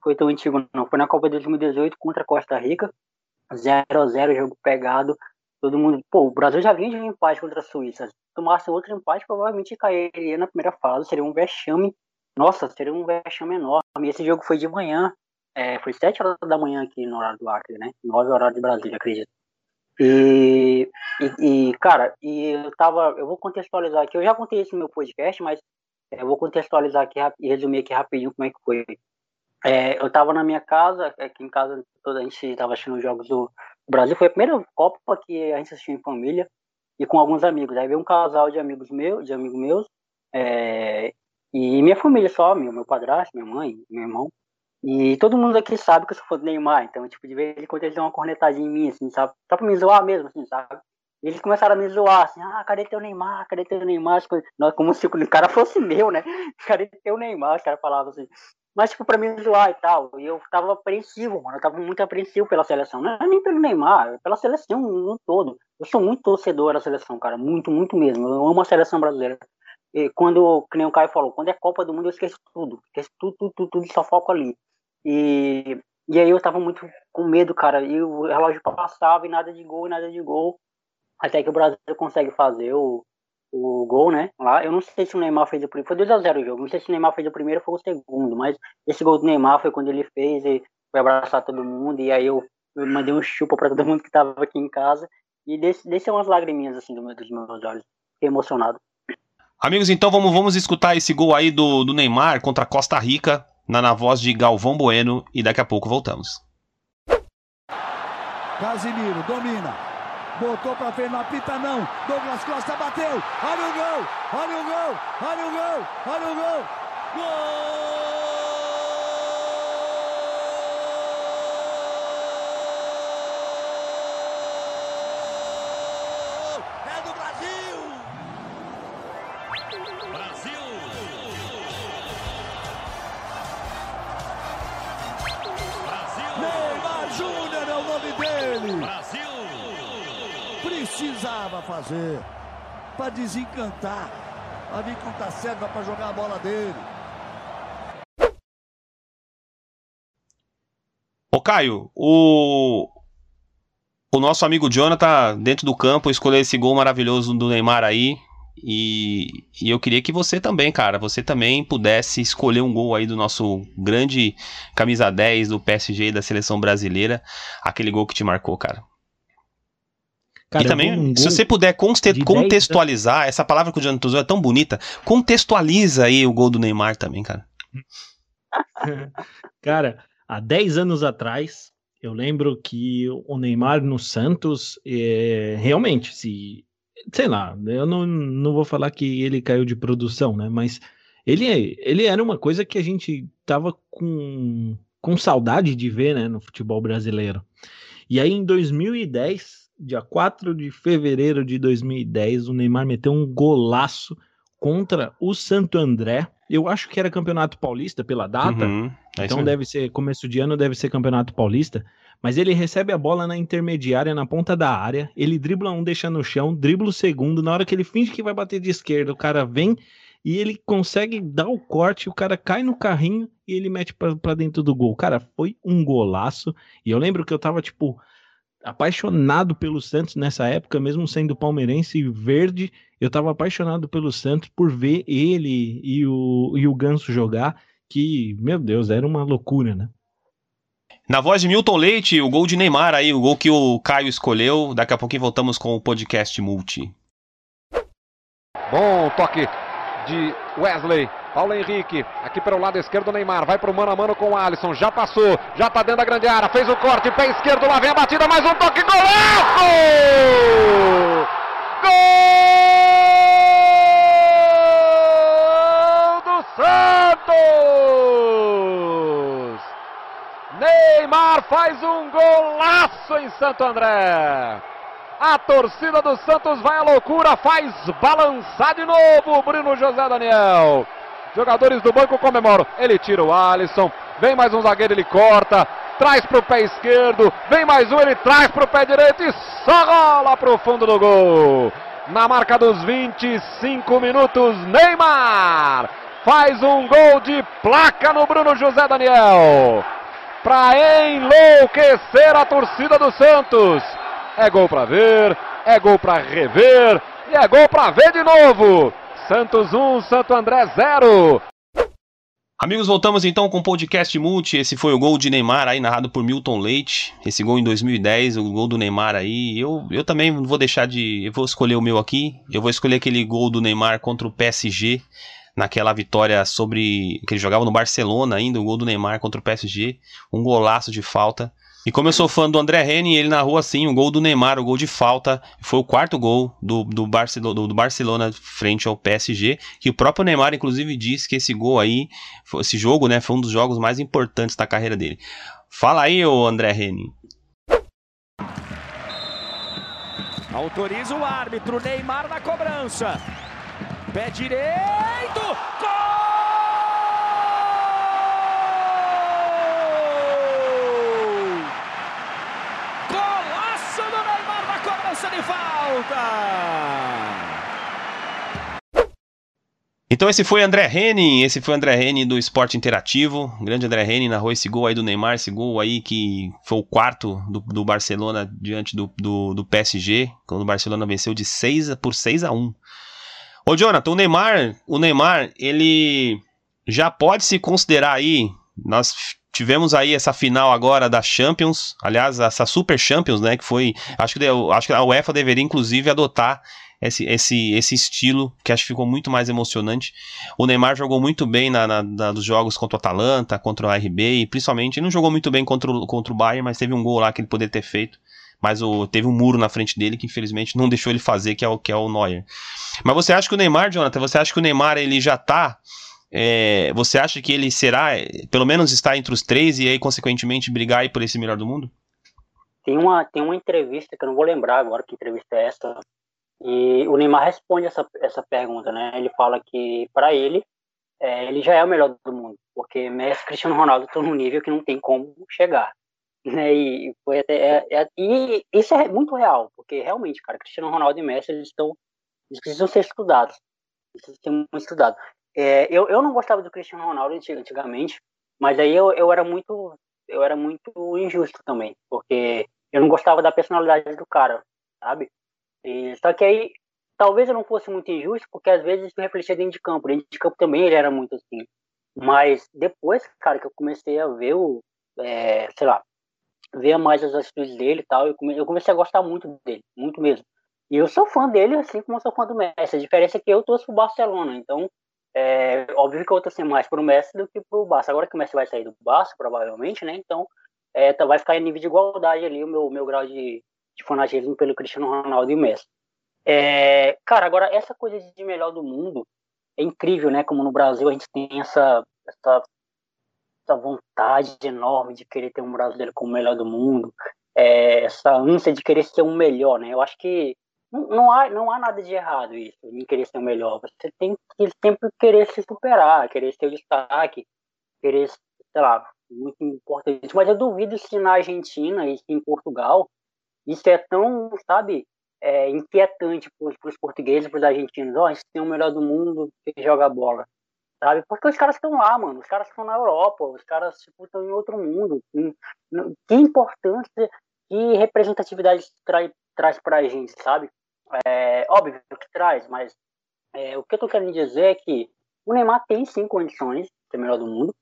foi tão antigo não. Foi na Copa 2018 contra a Costa Rica. 0 a 0 jogo pegado. Todo mundo. Pô, o Brasil já vinha de um empate contra a Suíça. Se tomasse outro empate, provavelmente cairia na primeira fase. Seria um vexame. Nossa, seria um vexame enorme. Esse jogo foi de manhã. É, foi 7 horas da manhã aqui no horário do Acre, né? 9 horas de Brasília, acredito. E, e, e, cara, e eu tava. Eu vou contextualizar aqui. Eu já contei isso no meu podcast, mas é, eu vou contextualizar aqui e resumir aqui rapidinho como é que foi. É, eu tava na minha casa, aqui em casa toda a gente tava assistindo os jogos do Brasil. Foi a primeira Copa que a gente assistiu em família e com alguns amigos. Aí veio um casal de amigos meus, de amigos meus, é, e minha família só, meu, meu padrasto, minha mãe, meu irmão. E todo mundo aqui sabe que eu sou fã do Neymar, então, tipo, de vez em quando eles dão uma cornetadinha em mim, assim, sabe? Só pra me zoar mesmo, assim, sabe? E eles começaram a me zoar, assim, ah, cadê teu Neymar? Cadê teu Neymar? Como se o cara fosse meu, né? Cadê teu Neymar? Os caras falavam assim. Mas, tipo, pra me zoar e tal. E eu tava apreensivo, mano. Eu tava muito apreensivo pela seleção. Não é nem pelo Neymar, é pela seleção no todo. Eu sou muito torcedor da seleção, cara. Muito, muito mesmo. Eu amo a seleção brasileira. Quando, que nem o Caio falou, quando é Copa do Mundo eu esqueço tudo. Esqueço tudo, tudo, tudo, tudo só foco ali. E, e aí eu tava muito com medo, cara. E o relógio passava e nada de gol, e nada de gol. Até que o Brasil consegue fazer o, o gol, né? Lá. Eu não sei se o Neymar fez o primeiro. Foi 2x0 o jogo. Não sei se o Neymar fez o primeiro ou foi o segundo. Mas esse gol do Neymar foi quando ele fez e foi abraçar todo mundo. E aí eu, eu mandei um chupa pra todo mundo que tava aqui em casa. E desse, desse umas lagriminhas assim dos meus olhos. Fiquei emocionado. Amigos, então vamos, vamos escutar esse gol aí do, do Neymar contra Costa Rica, na, na voz de Galvão Bueno, e daqui a pouco voltamos. Casimiro domina. Botou pra frente, não apita não. Douglas Costa bateu. Olha o gol. Olha o gol. Olha o gol. Olha o gol. Gol! Fazer para desencantar. Pra vir com certo para jogar a bola dele. Ô Caio, o, o nosso amigo Jonathan, dentro do campo, escolheu esse gol maravilhoso do Neymar aí. E, e eu queria que você também, cara, você também pudesse escolher um gol aí do nosso grande camisa 10 do PSG da seleção brasileira. Aquele gol que te marcou, cara. Cara, e também, num se você puder de 10 contextualizar, essa palavra que o Jonathan usou é tão bonita, contextualiza aí o gol do Neymar também, cara. Cara, há 10 anos atrás, eu lembro que o Neymar no Santos, é, realmente, se. Sei lá, eu não, não vou falar que ele caiu de produção, né? Mas ele, ele era uma coisa que a gente tava com, com saudade de ver, né, no futebol brasileiro. E aí em 2010, dia 4 de fevereiro de 2010, o Neymar meteu um golaço contra o Santo André. Eu acho que era Campeonato Paulista pela data. Uhum, é então deve ser começo de ano, deve ser Campeonato Paulista. Mas ele recebe a bola na intermediária, na ponta da área. Ele dribla um, deixa no chão, dribla o segundo. Na hora que ele finge que vai bater de esquerda, o cara vem e ele consegue dar o corte. O cara cai no carrinho e ele mete para dentro do gol. Cara, foi um golaço. E eu lembro que eu tava, tipo, apaixonado pelo Santos nessa época, mesmo sendo palmeirense e verde. Eu tava apaixonado pelo Santos por ver ele e o, e o Ganso jogar. Que, meu Deus, era uma loucura, né? Na voz de Milton Leite, o gol de Neymar aí, o gol que o Caio escolheu. Daqui a pouquinho voltamos com o podcast Multi. Bom toque de Wesley. Paulo Henrique, aqui pelo lado esquerdo, Neymar vai pro mano a mano com o Alisson. Já passou, já tá dentro da grande área, fez o corte, pé esquerdo, lá vem a batida, mais um toque, golaço! Gol do Santos! Neymar faz um golaço em Santo André. A torcida do Santos vai à loucura, faz balançar de novo o Bruno José Daniel. Jogadores do banco comemoram. Ele tira o Alisson. Vem mais um zagueiro, ele corta. Traz para o pé esquerdo. Vem mais um, ele traz para o pé direito e só rola para o fundo do gol. Na marca dos 25 minutos, Neymar faz um gol de placa no Bruno José Daniel. Para enlouquecer a torcida do Santos. É gol para ver, é gol para rever e é gol para ver de novo. Santos 1, Santo André 0. Amigos, voltamos então com o podcast Multi. Esse foi o gol de Neymar aí, narrado por Milton Leite. Esse gol em 2010, o gol do Neymar aí. Eu, eu também vou deixar de. Eu vou escolher o meu aqui. Eu vou escolher aquele gol do Neymar contra o PSG, naquela vitória sobre. que ele jogava no Barcelona ainda, o gol do Neymar contra o PSG. Um golaço de falta. E como eu sou fã do André Reni, ele narrou assim o gol do Neymar, o gol de falta. Foi o quarto gol do, do, Barcelona, do, do Barcelona frente ao PSG. Que o próprio Neymar, inclusive, disse que esse gol aí, esse jogo, né, foi um dos jogos mais importantes da carreira dele. Fala aí, ô André Reni. Autoriza o árbitro, Neymar na cobrança. Pé direito, gol! Falta! Então esse foi André Reni, esse foi André Reni do Esporte Interativo, grande André Reni narrou esse gol aí do Neymar, esse gol aí que foi o quarto do, do Barcelona diante do, do, do, PSG, quando o Barcelona venceu de 6 por 6 a 1. Ô Jonathan, o Neymar, o Neymar, ele já pode se considerar aí, nós Tivemos aí essa final agora da Champions, aliás, essa Super Champions, né? Que foi. Acho que, acho que a UEFA deveria, inclusive, adotar esse, esse, esse estilo, que acho que ficou muito mais emocionante. O Neymar jogou muito bem na, na, na dos jogos contra o Atalanta, contra o RB, e principalmente, ele não jogou muito bem contra o, contra o Bayern, mas teve um gol lá que ele poderia ter feito. Mas o, teve um muro na frente dele que infelizmente não deixou ele fazer, que é o, que é o Neuer. Mas você acha que o Neymar, Jonathan, você acha que o Neymar ele já tá é, você acha que ele será, pelo menos está entre os três e aí, consequentemente, brigar aí por esse melhor do mundo? Tem uma, tem uma entrevista que eu não vou lembrar agora que entrevista é essa. E o Neymar responde essa, essa pergunta, né? Ele fala que, para ele, é, ele já é o melhor do mundo, porque Messi e Cristiano Ronaldo estão num nível que não tem como chegar. Né? E, foi até, é, é, e isso é muito real, porque realmente, cara, Cristiano Ronaldo e Messi eles estão eles precisam ser estudados. Precisam ser estudados. É, eu, eu não gostava do Cristiano Ronaldo antigamente, mas aí eu, eu era muito eu era muito injusto também, porque eu não gostava da personalidade do cara, sabe? E, só que aí talvez eu não fosse muito injusto, porque às vezes isso refletia dentro de campo. Dentro de campo também ele era muito assim. Mas depois, cara, que eu comecei a ver o, é, sei lá, ver mais as atitudes dele e tal, eu, eu comecei a gostar muito dele, muito mesmo. E eu sou fã dele, assim como eu sou fã do Messi. A diferença é que eu torço pro Barcelona, então é, óbvio que eu tô sendo mais pro Messi do que pro Barça. Agora que o Messi vai sair do Barça, provavelmente, né? Então, é, tá, vai ficar em nível de igualdade ali o meu, meu grau de, de fanatismo pelo Cristiano Ronaldo e o Messi. É, cara, agora, essa coisa de melhor do mundo é incrível, né? Como no Brasil a gente tem essa, essa essa vontade enorme de querer ter um brasileiro como o melhor do mundo, é, essa ânsia de querer ser o melhor, né? Eu acho que não, há, não há nada de errado isso, em querer ser o melhor. Você tem que sempre querer se superar, querer ser o destaque, querer, sei lá, muito importante. Mas eu duvido se na Argentina e em Portugal isso é tão, sabe, é, inquietante para os portugueses, para os argentinos. Ó, oh, a gente tem o melhor do mundo que joga bola sabe? Porque os caras estão lá, mano. Os caras estão na Europa, os caras tipo, estão em outro mundo. Que importância que representatividade traz, traz pra gente, sabe? É, óbvio que traz, mas é, o que eu tô querendo dizer é que o Neymar tem sim condições de ser melhor do mundo.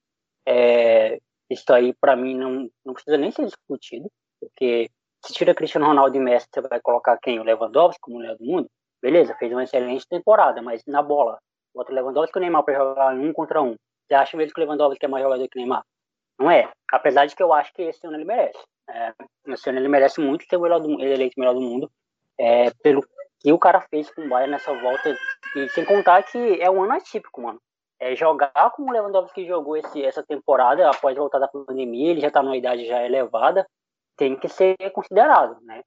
É, isso aí, para mim, não, não precisa nem ser discutido, porque se tira Cristiano Ronaldo e Messi, você vai colocar quem? O Lewandowski como melhor do mundo? Beleza, fez uma excelente temporada, mas na bola, bota o Lewandowski e o Neymar para jogar um contra um. Você acha mesmo que o Lewandowski é mais jogador que o Neymar? Não é. Apesar de que eu acho que esse ano ele merece. É, ano ele merece muito ser o melhor do, ele eleito o melhor do mundo. É, pelo que o cara fez com o Bayern nessa volta. E sem contar que é um ano atípico, mano. É, jogar como o Lewandowski jogou esse, essa temporada após voltar da pandemia, ele já tá numa idade já elevada, tem que ser considerado, né?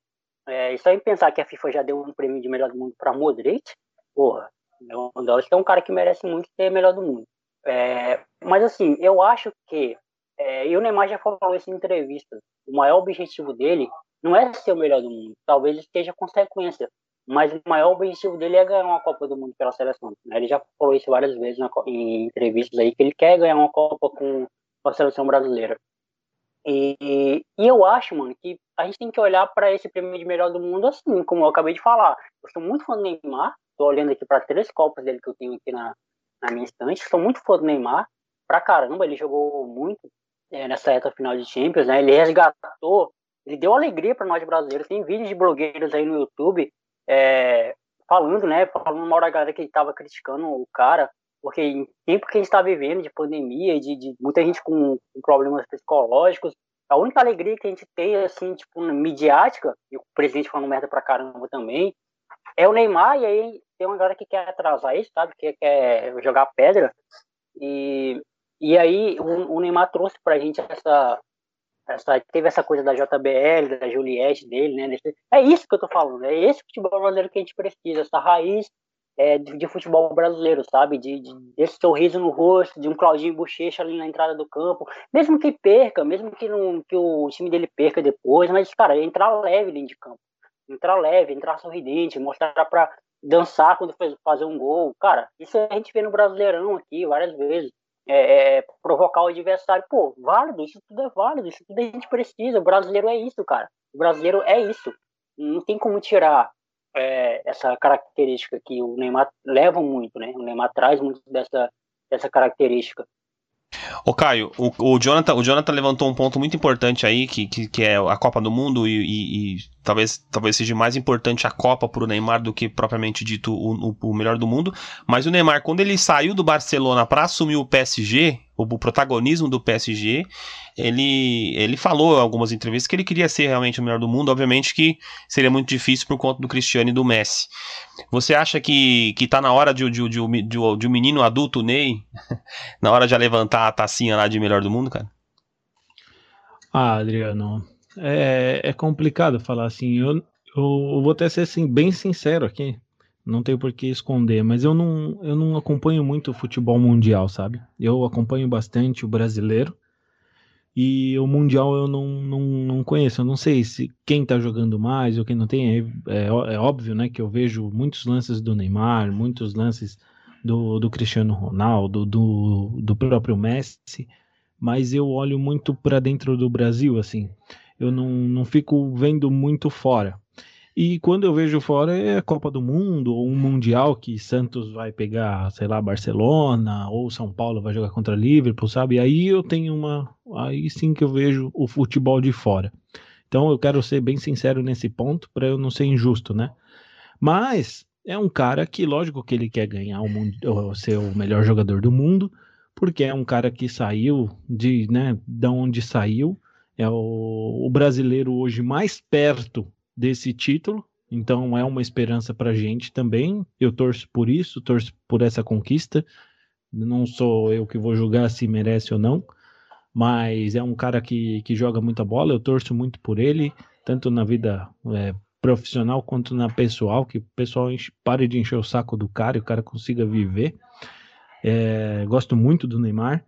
É, e só em pensar que a FIFA já deu um prêmio de melhor do mundo para Modric, porra, Lewandowski é um cara que merece muito ser melhor do mundo. É, mas assim, eu acho que, é, e o Neymar já falou isso em entrevistas, o maior objetivo dele não é ser o melhor do mundo, talvez esteja consequência, mas o maior objetivo dele é ganhar uma Copa do Mundo pela seleção. Né? Ele já falou isso várias vezes na, em entrevistas aí, que ele quer ganhar uma Copa com, a seleção brasileira. E, e, eu acho, mano, que a gente tem que olhar para esse prêmio de melhor do mundo assim, como eu acabei de falar. Eu sou muito fã do Neymar, Tô olhando aqui para três copas dele que eu tenho aqui na, na minha estante. Sou muito fã do Neymar. Pra caramba, ele jogou muito é, nessa reta final de Champions, né? Ele resgatou, ele deu alegria para nós brasileiros. Tem vídeos de blogueiros aí no YouTube é, falando, né? Falando mal da galera que estava criticando o cara, porque em tempo que a gente está vivendo de pandemia, de, de muita gente com, com, problemas psicológicos, a única alegria que a gente tem, assim, tipo, midiática, e o presidente falando merda pra caramba também, é o Neymar, e aí tem uma galera que quer atrasar isso, sabe? Que quer jogar pedra. E, e aí o, o Neymar trouxe pra gente essa, essa. Teve essa coisa da JBL, da Juliette dele, né? É isso que eu tô falando. É esse futebol brasileiro que a gente precisa, essa raiz é, de, de, futebol brasileiro, sabe? De, de, desse sorriso no rosto, de um Claudinho Bochecha ali na entrada do campo. Mesmo que perca, mesmo que, não, que o time dele perca depois, mas, cara, entrar leve dentro de campo entrar leve, entrar sorridente, mostrar para dançar quando faz, fazer um gol. Cara, isso a gente vê no Brasileirão aqui várias vezes. É, é, provocar o adversário. Pô, válido, isso tudo é válido, isso tudo a gente precisa. O brasileiro é isso, cara. O brasileiro é isso. Não tem como tirar é, essa característica que o Neymar leva muito, né? O Neymar traz muito dessa, dessa característica. Ô Caio, o, o, Jonathan, o Jonathan levantou um ponto muito importante aí, que, que, que é a Copa do Mundo, e, e, e, talvez, talvez seja mais importante a Copa para o Neymar do que propriamente dito o, o, o, melhor do mundo. Mas o Neymar, quando ele saiu do Barcelona para assumir o PSG, o, o protagonismo do PSG, ele, ele falou em algumas entrevistas que ele queria ser realmente o melhor do mundo. Obviamente que seria muito difícil por conta do Cristiano e do Messi. Você acha que, que tá na hora de, de, de, de, de um menino adulto, Ney, na hora de levantar a tacinha lá de melhor do mundo, cara? Ah, Adriano, é, é complicado falar assim. Eu, eu vou até ser assim, bem sincero aqui não tenho por que esconder, mas eu não, eu não acompanho muito o futebol mundial, sabe? Eu acompanho bastante o brasileiro, e o Mundial eu não, não, não conheço, eu não sei se quem tá jogando mais ou quem não tem. É, é, é óbvio, né, que eu vejo muitos lances do Neymar, muitos lances do, do Cristiano Ronaldo, do, do próprio Messi, mas eu olho muito para dentro do Brasil, assim. Eu não, não fico vendo muito fora. E quando eu vejo fora é a Copa do Mundo ou um Mundial que Santos vai pegar, sei lá, Barcelona ou São Paulo vai jogar contra Liverpool, sabe? Aí eu tenho uma. Aí sim que eu vejo o futebol de fora. Então eu quero ser bem sincero nesse ponto para eu não ser injusto, né? Mas é um cara que, lógico que ele quer ganhar o mundo, ser o melhor jogador do mundo, porque é um cara que saiu de, né, da onde saiu, é o, o brasileiro hoje mais perto desse título. Então é uma esperança para gente também. Eu torço por isso, torço por essa conquista. Não sou eu que vou julgar se merece ou não, mas é um cara que, que joga muita bola, eu torço muito por ele, tanto na vida é, profissional quanto na pessoal, que o pessoal pare de encher o saco do cara e o cara consiga viver. É, gosto muito do Neymar.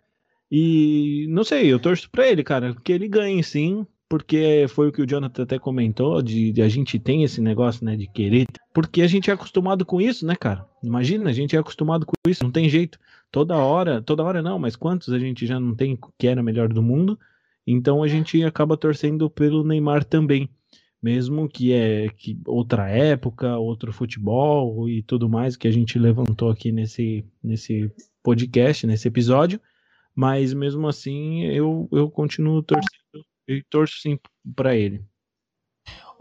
E não sei, eu torço pra ele, cara, que ele ganhe sim, porque foi o que o Jonathan até comentou, de, de, a gente tem esse negócio, né, de querer, porque a gente é acostumado com isso, né, cara? Imagina, a gente é acostumado com isso, não tem jeito. Toda hora, toda hora não, mas quantos a gente já não tem que era melhor do mundo? Então a gente acaba torcendo pelo Neymar também, mesmo que é que outra época, outro futebol e tudo mais que a gente levantou aqui nesse nesse podcast, nesse episódio, mas mesmo assim eu eu continuo torcendo e torço sim para ele.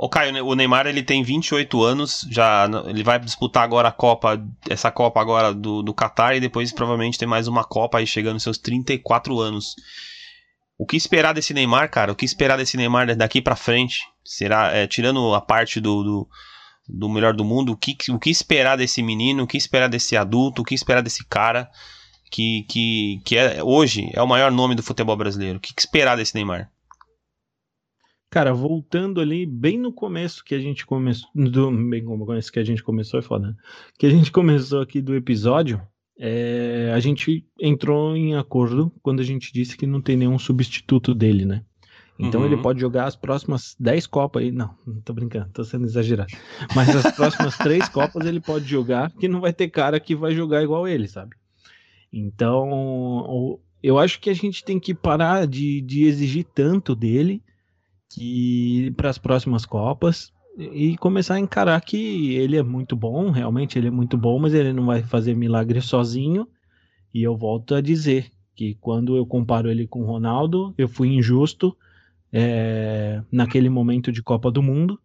O Caio, o Neymar ele tem 28 anos, já ele vai disputar agora a Copa, essa Copa agora do, do Qatar e depois provavelmente tem mais uma Copa aí chegando aos seus 34 anos. O que esperar desse Neymar, cara? O que esperar desse Neymar daqui para frente? Será, é, tirando a parte do, do, do, melhor do mundo, o que, o que esperar desse menino? O que esperar desse adulto? O que esperar desse cara que, que, que é, hoje é o maior nome do futebol brasileiro? O que, que esperar desse Neymar? Cara, voltando ali bem no começo que a gente começou, bem no começo que a gente começou é foda, né? Que a gente começou aqui do episódio, é, a gente entrou em acordo quando a gente disse que não tem nenhum substituto dele, né? Então uhum. ele pode jogar as próximas 10 Copas aí. Não, não tô brincando, tô sendo exagerado. Mas as próximas três Copas ele pode jogar, que não vai ter cara que vai jogar igual ele, sabe? Então, eu acho que a gente tem que parar de, de exigir tanto dele que para as próximas Copas e começar a encarar que ele é muito bom, realmente ele é muito bom, mas ele não vai fazer milagre sozinho. E eu volto a dizer que quando eu comparo ele com o Ronaldo, eu fui injusto é, naquele momento de Copa do Mundo,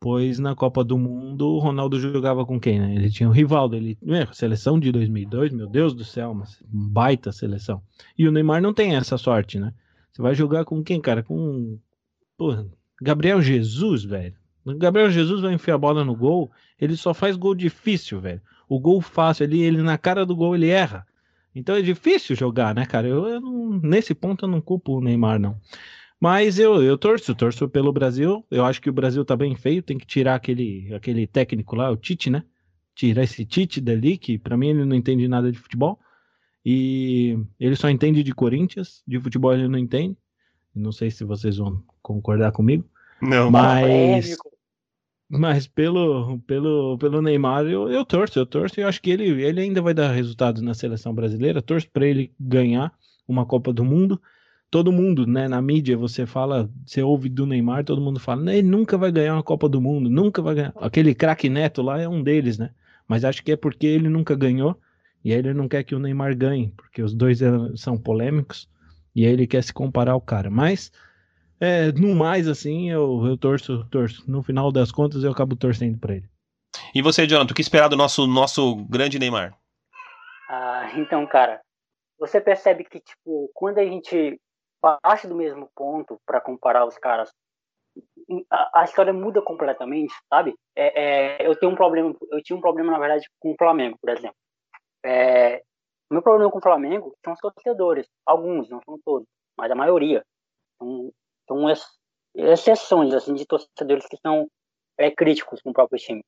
pois na Copa do Mundo o Ronaldo jogava com quem, né? Ele tinha o Rivaldo, ele, é, seleção de 2002, meu Deus do céu, mas baita seleção. E o Neymar não tem essa sorte, né? Você vai jogar com quem, cara? Com Porra, Gabriel Jesus, velho. Gabriel Jesus vai enfiar a bola no gol, ele só faz gol difícil, velho. O gol fácil ali, ele na cara do gol ele erra. Então é difícil jogar, né, cara? Eu, eu não, nesse ponto eu não culpo o Neymar, não. Mas eu, eu torço, torço pelo Brasil. Eu acho que o Brasil tá bem feio, tem que tirar aquele, aquele técnico lá, o Tite, né? Tirar esse Tite dali, que para mim ele não entende nada de futebol. E ele só entende de Corinthians, de futebol ele não entende. Não sei se vocês vão concordar comigo. Não, mas. Mas pelo, pelo, pelo Neymar eu, eu torço, eu torço e eu acho que ele, ele ainda vai dar resultados na seleção brasileira. Torço para ele ganhar uma Copa do Mundo. Todo mundo, né, na mídia, você fala, você ouve do Neymar, todo mundo fala, ele nunca vai ganhar uma Copa do Mundo, nunca vai ganhar. Aquele craque Neto lá é um deles, né? Mas acho que é porque ele nunca ganhou e aí ele não quer que o Neymar ganhe, porque os dois são polêmicos e aí ele quer se comparar ao cara. Mas é, no mais, assim, eu, eu torço, torço. No final das contas, eu acabo torcendo para ele. E você, Jonathan, o que esperar do nosso, nosso grande Neymar? Ah, então, cara, você percebe que, tipo, quando a gente parte do mesmo ponto para comparar os caras, a, a, história muda completamente, sabe? É, é, eu tenho um problema, eu tinha um problema, na verdade, com o Flamengo, por exemplo. É, meu problema com o Flamengo são os torcedores. Alguns, não são todos, mas a maioria. São, são exceções, assim, de torcedores que são é, críticos com o próprio time.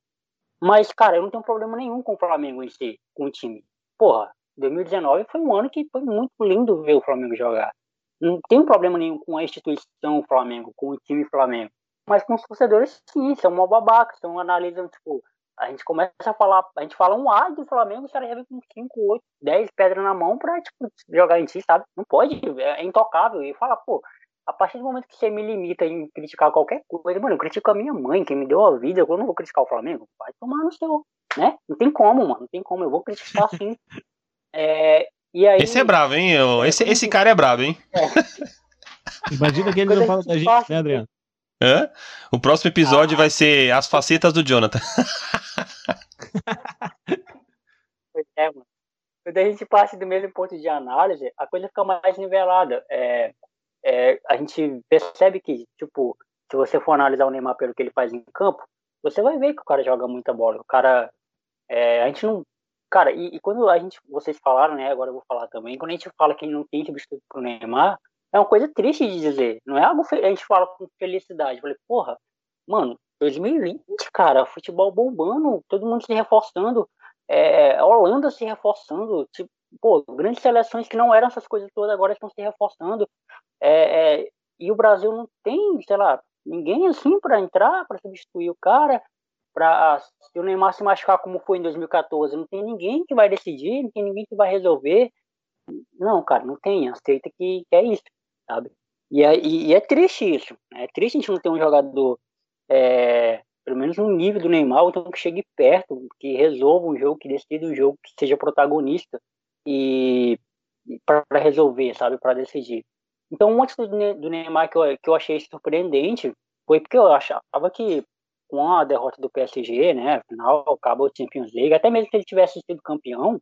Mas, cara, eu não tenho problema nenhum com o Flamengo em si, com o time. Porra, 2019 foi um ano que foi muito lindo ver o Flamengo jogar. Não tenho problema nenhum com a instituição Flamengo, com o time Flamengo. Mas com os torcedores, sim, são uma babaca, são analisam, tipo, a gente começa a falar, a gente fala um A do Flamengo, os caras já vem com 5, 8, 10 pedras na mão pra tipo, jogar em si, sabe? Não pode, é intocável. E fala, pô, a partir do momento que você me limita em criticar qualquer coisa, mano, eu critico a minha mãe, quem me deu a vida, eu não vou criticar o Flamengo, vai tomar no seu, né? Não tem como, mano, não tem como, eu vou criticar sim. É, e aí, esse é bravo, hein? Eu, esse, esse cara é bravo, hein? É. Imagina que ele não fala da gente, né, Adriano? Hã? O próximo episódio ah. vai ser as facetas do Jonathan. pois é, mano. Quando a gente parte do mesmo ponto de análise, a coisa fica mais nivelada. É, é, a gente percebe que, tipo, se você for analisar o Neymar pelo que ele faz em campo, você vai ver que o cara joga muita bola. O cara. É, a gente não. Cara, e, e, quando a gente. Vocês falaram, né? Agora eu vou falar também. Quando a gente fala que não tem substituto pro Neymar, é uma coisa triste de dizer. Não é algo a gente fala com felicidade. Eu falei, porra, mano, 2020, cara, futebol bombando, todo mundo se reforçando, é, a Holanda se reforçando, tipo, pô, grandes seleções que não eram essas coisas todas agora estão se reforçando. É, é, e o Brasil não tem, sei lá, ninguém assim para entrar, para substituir o cara, para se o Neymar se machucar como foi em 2014, não tem ninguém que vai decidir, não tem ninguém que vai resolver. Não, cara, não tem, aceita que, que é isso, sabe? E é, e é triste isso, é triste a gente não ter um jogador, é, pelo menos no nível do Neymar, então que chegue perto, que resolva um jogo, que decida um jogo, que seja protagonista e, e para resolver, sabe, para decidir. Então, uma atitude do Neymar que eu, que eu achei surpreendente foi porque eu achava que com a derrota do PSG, né, afinal, acabou o Champions League, até mesmo se ele tivesse sido campeão,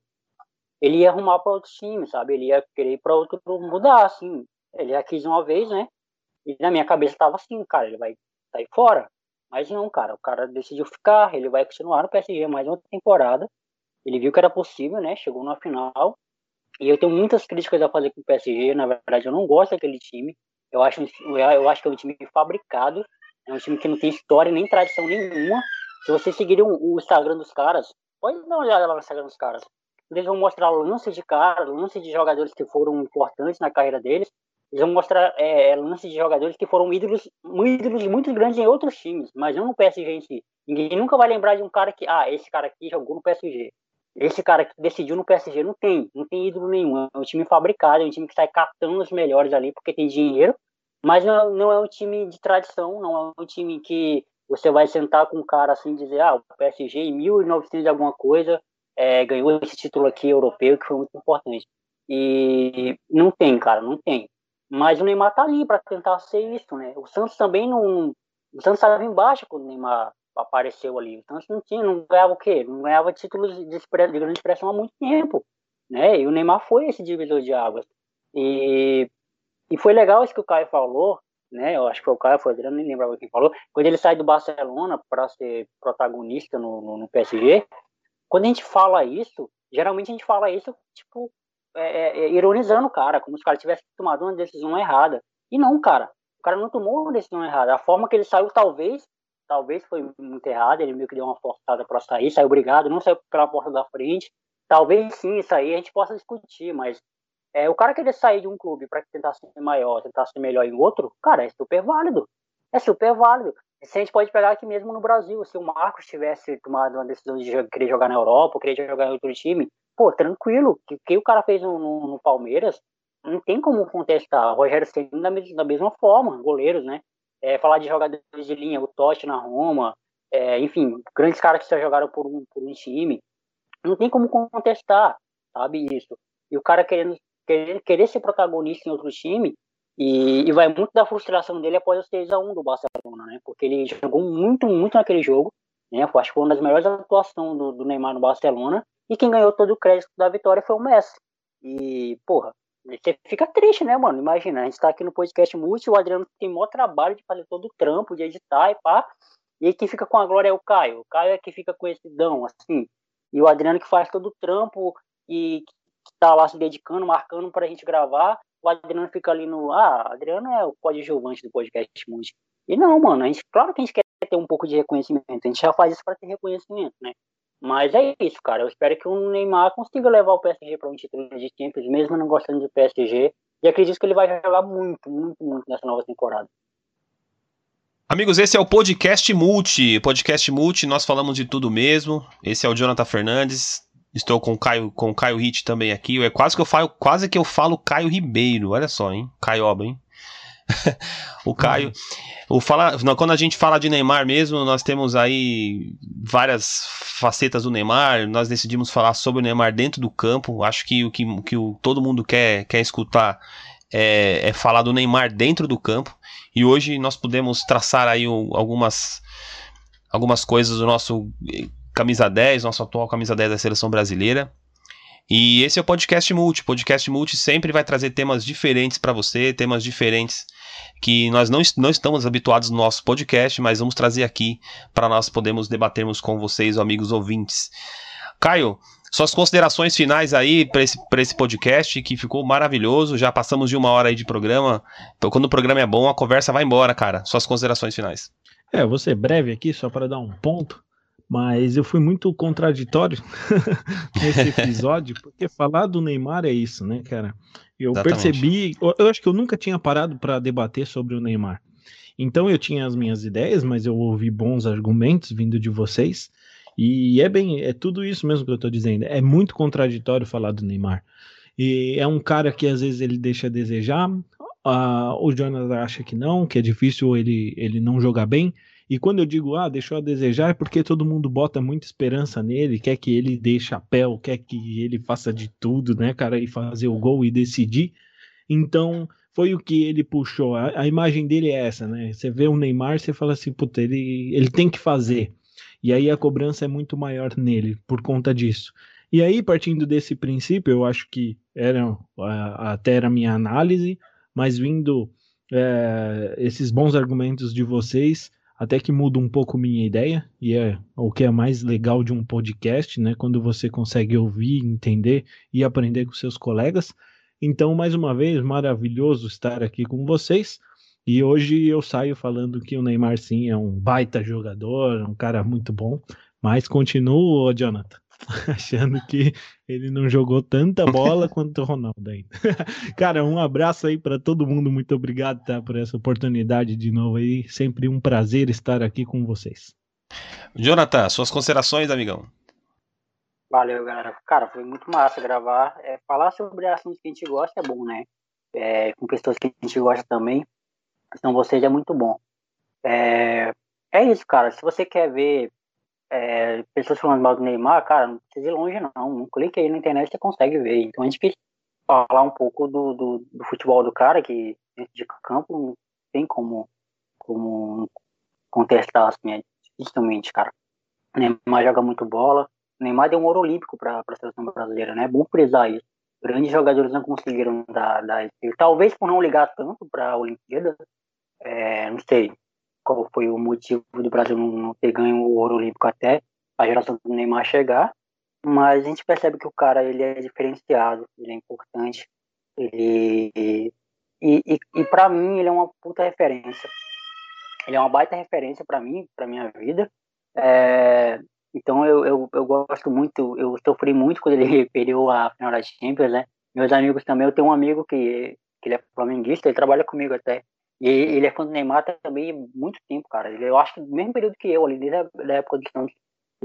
ele ia arrumar para outro time, sabe? Ele ia querer ir para outro mudar, assim. Ele já quis uma vez, né? E na minha cabeça tava assim, cara, ele vai sair fora. Mas não, cara, o cara decidiu ficar, ele vai continuar no PSG mais uma temporada. Ele viu que era possível, né? Chegou na final. E eu tenho muitas críticas a fazer com o PSG. Na verdade, eu não gosto daquele time. Eu acho, eu acho que é um time fabricado. É um time que não tem história nem tradição nenhuma. Se vocês seguirem o Instagram dos caras, pode dar uma olhada lá no Instagram dos caras. Eles vão mostrar lances de cara, lances de jogadores que foram importantes na carreira deles. Eles vão mostrar é, lances de jogadores que foram ídolos, ídolos muito grandes em outros times, mas não no PSG em si. Ninguém nunca vai lembrar de um cara que, ah, esse cara aqui jogou no PSG. Esse cara que decidiu no PSG não tem, não tem ídolo nenhum. É um time fabricado, é um time que sai catando os melhores ali porque tem dinheiro, mas não, não é um time de tradição, não é um time que você vai sentar com um cara assim e dizer, ah, o PSG em 1900 e alguma coisa é, ganhou esse título aqui europeu que foi muito importante. E não tem, cara, não tem. Mas o Neymar tá ali para tentar ser isso, né? O Santos também não. O Santos estava embaixo quando o Neymar apareceu ali. O Santos não tinha, não ganhava o quê? Não ganhava títulos de, de grande expressão há muito tempo, né? E o Neymar foi esse divisor de águas. E, e foi legal isso que o Caio falou, né? Eu acho que foi o Caio, foi o Adriano, nem lembrava quem falou. Quando ele sai do Barcelona para ser protagonista no, no, no PSG, quando a gente fala isso, geralmente a gente fala isso, tipo, é, é, é ironizando o cara, como se o cara tivesse tomado uma decisão errada. E não, cara. O cara não tomou uma decisão errada. A forma que ele saiu, talvez, talvez foi muito errada. Ele meio que deu uma forçada para sair, saiu obrigado, não saiu pela porta da frente. Talvez sim, isso aí a gente possa discutir, mas é, o cara querer sair de um clube para tentar ser maior, tentar ser melhor em outro, cara, é super válido. É super válido. Se a gente pode pegar aqui mesmo no Brasil, se o Marcos tivesse tomado uma decisão de querer jogar na Europa, querer jogar em outro time, pô, tranquilo. Que, que o cara fez no, no, no, Palmeiras, não tem como contestar. O Rogério Senna da, da mesma forma, goleiros, né? É, falar de jogadores de linha, o Totti na Roma, é, enfim, grandes caras que já jogaram por um, por um time. Não tem como contestar, sabe isso. E o cara querendo, querer, querer ser protagonista em outro time, e, e, vai muito da frustração dele após o 6x1 do Barcelona, né? Porque ele jogou muito, muito naquele jogo, né? Acho que foi uma das melhores atuações do, do Neymar no Barcelona. E quem ganhou todo o crédito da vitória foi o Messi. E, porra, você fica triste, né, mano? Imagina, a gente tá aqui no podcast multi, o Adriano tem maior trabalho de fazer todo o trampo, de editar e pá. E aí quem fica com a glória é o Caio. O Caio é que fica com esse dão, assim. E o Adriano que faz todo o trampo e tá lá se dedicando, marcando pra gente gravar o Adriano fica ali no. Ah, Adriano é o coadjuvante do podcast Multi. E não, mano, a gente, claro que a gente quer ter um pouco de reconhecimento, a gente já faz isso para ter reconhecimento, né? Mas é isso, cara. Eu espero que o Neymar consiga levar o PSG para um título de Champions, mesmo não gostando de PSG. E acredito que ele vai jogar muito, muito, muito nessa nova temporada. Amigos, esse é o podcast Multi. Podcast Multi, nós falamos de tudo mesmo. Esse é o Jonathan Fernandes. Estou com o Caio, com o Caio Hit também aqui. É quase que eu falo, quase que eu falo Caio Ribeiro. Olha só, hein? Caioba, hein? o Caio. O fala, quando a gente fala de Neymar mesmo, nós temos aí várias facetas do Neymar. Nós decidimos falar sobre o Neymar dentro do campo. Acho que o que, que o, todo mundo quer, quer escutar é, é, falar do Neymar dentro do campo. E hoje nós podemos traçar aí algumas, algumas coisas do nosso camisa 10, nosso atual camisa 10 da seleção brasileira. E esse é o Podcast Multi. Podcast Multi sempre vai trazer temas diferentes para você, temas diferentes que nós não, não estamos habituados no nosso podcast, mas vamos trazer aqui para nós podermos debatermos com vocês, amigos ouvintes. Caio, suas considerações finais aí para esse, pra esse podcast que ficou maravilhoso. Já passamos de uma hora aí de programa. Então, quando o programa é bom, a conversa vai embora, cara. Suas considerações finais. É, vou ser breve aqui, só para dar um ponto, mas eu fui muito contraditório nesse episódio, porque falar do Neymar é isso, né, cara? Eu Exatamente. percebi, eu, acho que eu nunca tinha parado para debater sobre o Neymar. Então eu tinha as minhas ideias, mas eu ouvi bons argumentos vindo de vocês. E é bem, é tudo isso mesmo que eu tô dizendo. É muito contraditório falar do Neymar. E é um cara que às vezes ele deixa a desejar. ah, o Jonas acha que não, que é difícil ele, ele não jogar bem. E quando eu digo, ah, deixou a desejar, é porque todo mundo bota muita esperança nele, quer que ele dê chapéu, quer que ele faça de tudo, né, cara, e fazer o gol e decidir. Então, foi o que ele puxou. A, a imagem dele é essa, né? Você vê o Neymar, você fala assim, puta, ele, ele tem que fazer. E aí a cobrança é muito maior nele por conta disso. E aí, partindo desse princípio, eu acho que era até era a minha análise, mas vindo é, esses bons argumentos de vocês, até que muda um pouco minha ideia, e é o que é mais legal de um podcast, né? Quando você consegue ouvir, entender e aprender com seus colegas. Então, mais uma vez, maravilhoso estar aqui com vocês. E hoje eu saio falando que o Neymar sim é um baita jogador, um cara muito bom, mas continuo, Jonathan, achando que ele não jogou tanta bola quanto o Ronaldo ainda. cara, um abraço aí para todo mundo, muito obrigado tá, por essa oportunidade de novo aí, sempre um prazer estar aqui com vocês. Jonathan, suas considerações, amigão. Valeu, galera. Cara, foi muito massa gravar. É, falar sobre assuntos que a gente gosta é bom, né? É, com pessoas que a gente gosta também. Então, vocês é muito bom. É, é isso, cara. Se você quer ver é, pessoas falando mal do Neymar, cara, não precisa ir longe, não. Um clique aí na internet você consegue ver. Então, a gente quis falar um pouco do, do, do futebol do cara, que dentro de campo não tem como, como contestar, assim, é dificilmente, cara. O Neymar joga muito bola. O Neymar deu um ouro olímpico para a seleção brasileira, né? É bom frisar isso. Grandes jogadores não conseguiram dar, dar esse- Talvez por não ligar tanto para a Olimpíada. É, não sei qual foi o motivo do Brasil não, ter ganho o ouro olímpico até a geração do Neymar chegar. Mas a gente percebe que o cara ele é diferenciado, ele é importante. Ele. E, e, e para mim, ele é uma puta referência. Ele é uma baita referência para mim, para minha vida. É, então eu, eu, eu gosto muito, eu sofri muito quando ele perdeu a final da Champions, né? Meus amigos também, eu tenho um amigo que, que ele é flamenguista, ele trabalha comigo até. E ele é fã do Neymar também muito tempo, cara. Ele, eu acho que no mesmo período que eu, ali, desde a época do Santos.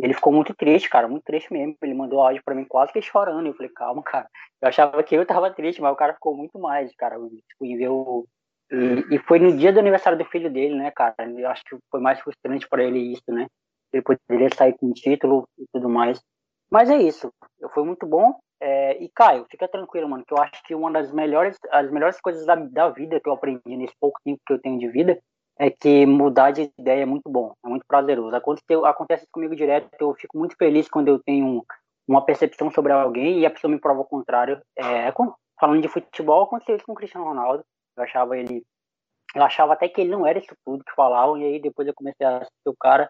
Ele ficou muito triste, cara, muito triste mesmo. Ele mandou áudio pra mim quase que chorando. Eu falei, calma, cara. Eu achava que eu tava triste, mas o cara ficou muito mais, cara. Tipo, ver o, e, e foi no dia do aniversário do filho dele, né, cara? Eu acho que foi mais frustrante para ele isso, né? Ele poderia sair com título e tudo mais. Mas é isso. Foi muito bom. É, e Caio, fica tranquilo, mano, que eu acho que uma das melhores, as melhores coisas da, da vida que eu aprendi nesse pouco tempo que eu tenho de vida é que mudar de ideia é muito bom, é muito prazeroso. Aconteceu, acontece comigo direto, eu fico muito feliz quando eu tenho um, uma percepção sobre alguém e a pessoa me prova o contrário. É, com- falando de futebol, aconteceu isso com o Cristiano Ronaldo. Eu achava ele. Eu achava até que ele não era isso tudo que falavam, e aí depois eu comecei a assistir o cara,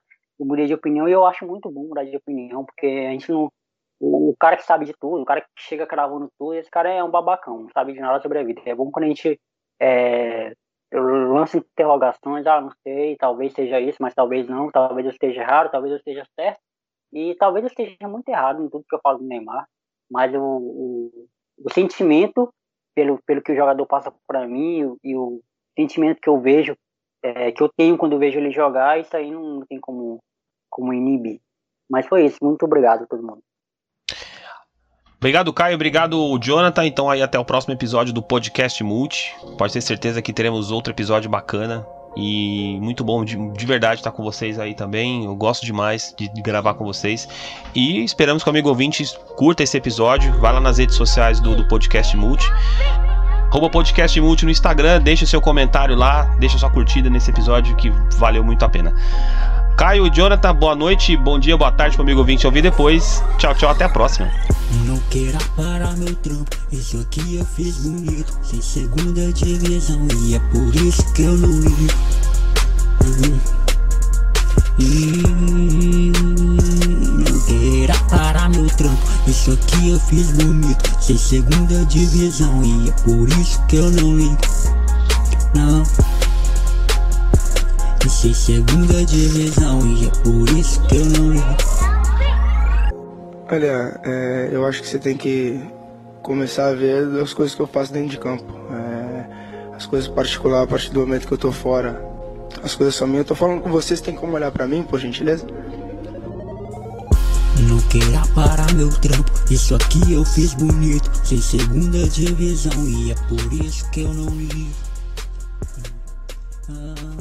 eu de opinião, e eu acho muito bom mudar de opinião, porque a gente não. O, cara que sabe de tudo, o cara que chega cravando tudo, esse cara é um babacão, não sabe de nada sobre a vida. É bom quando a gente é, eu lanço interrogações, ah, não sei, talvez seja isso, mas talvez não, talvez eu esteja errado, talvez eu esteja certo, e talvez eu esteja muito errado em tudo que eu falo do Neymar, mas o, o, o sentimento pelo, pelo que o jogador passa para mim e o, sentimento que eu vejo, é, que eu tenho quando vejo ele jogar, isso aí não tem como, como inibir. Mas foi isso, muito obrigado a todo mundo. Obrigado, Caio. Obrigado, Jonathan. Então, aí até o próximo episódio do Podcast Multi. Pode ter certeza que teremos outro episódio bacana. E muito bom de, de verdade estar com vocês aí também. Eu gosto demais de, de gravar com vocês. E esperamos que o amigo ouvinte curta esse episódio. Vai lá nas redes sociais do, do Podcast Multi. Arroba Podcast Multi no Instagram. Deixa seu comentário lá. Deixa sua curtida nesse episódio que valeu muito a pena. Caio e Jonathan, boa noite, bom dia, boa tarde pro amigo ouvinte ouvir depois. Tchau, tchau, até a próxima. Não queira parar meu trampo, isso aqui eu fiz bonito Sem segunda divisão e é por isso que eu não Uhum. Hum, Não queira parar meu trampo. Isso aqui eu fiz bonito, sem segunda divisão. E é por isso que eu não ligo. Não. Sem segunda divisão. E é por isso que eu não ligo. Olha, é, eu acho que você tem que começar a ver as coisas que eu faço dentro de campo. É, as coisas particulares a partir do momento que eu tô fora. As coisas são minhas. Eu tô falando com vocês, tem como olhar pra mim, por gentileza? Não queira parar meu trampo, isso aqui eu fiz bonito, sem segunda divisão, e é por isso que eu não ligo. Ah.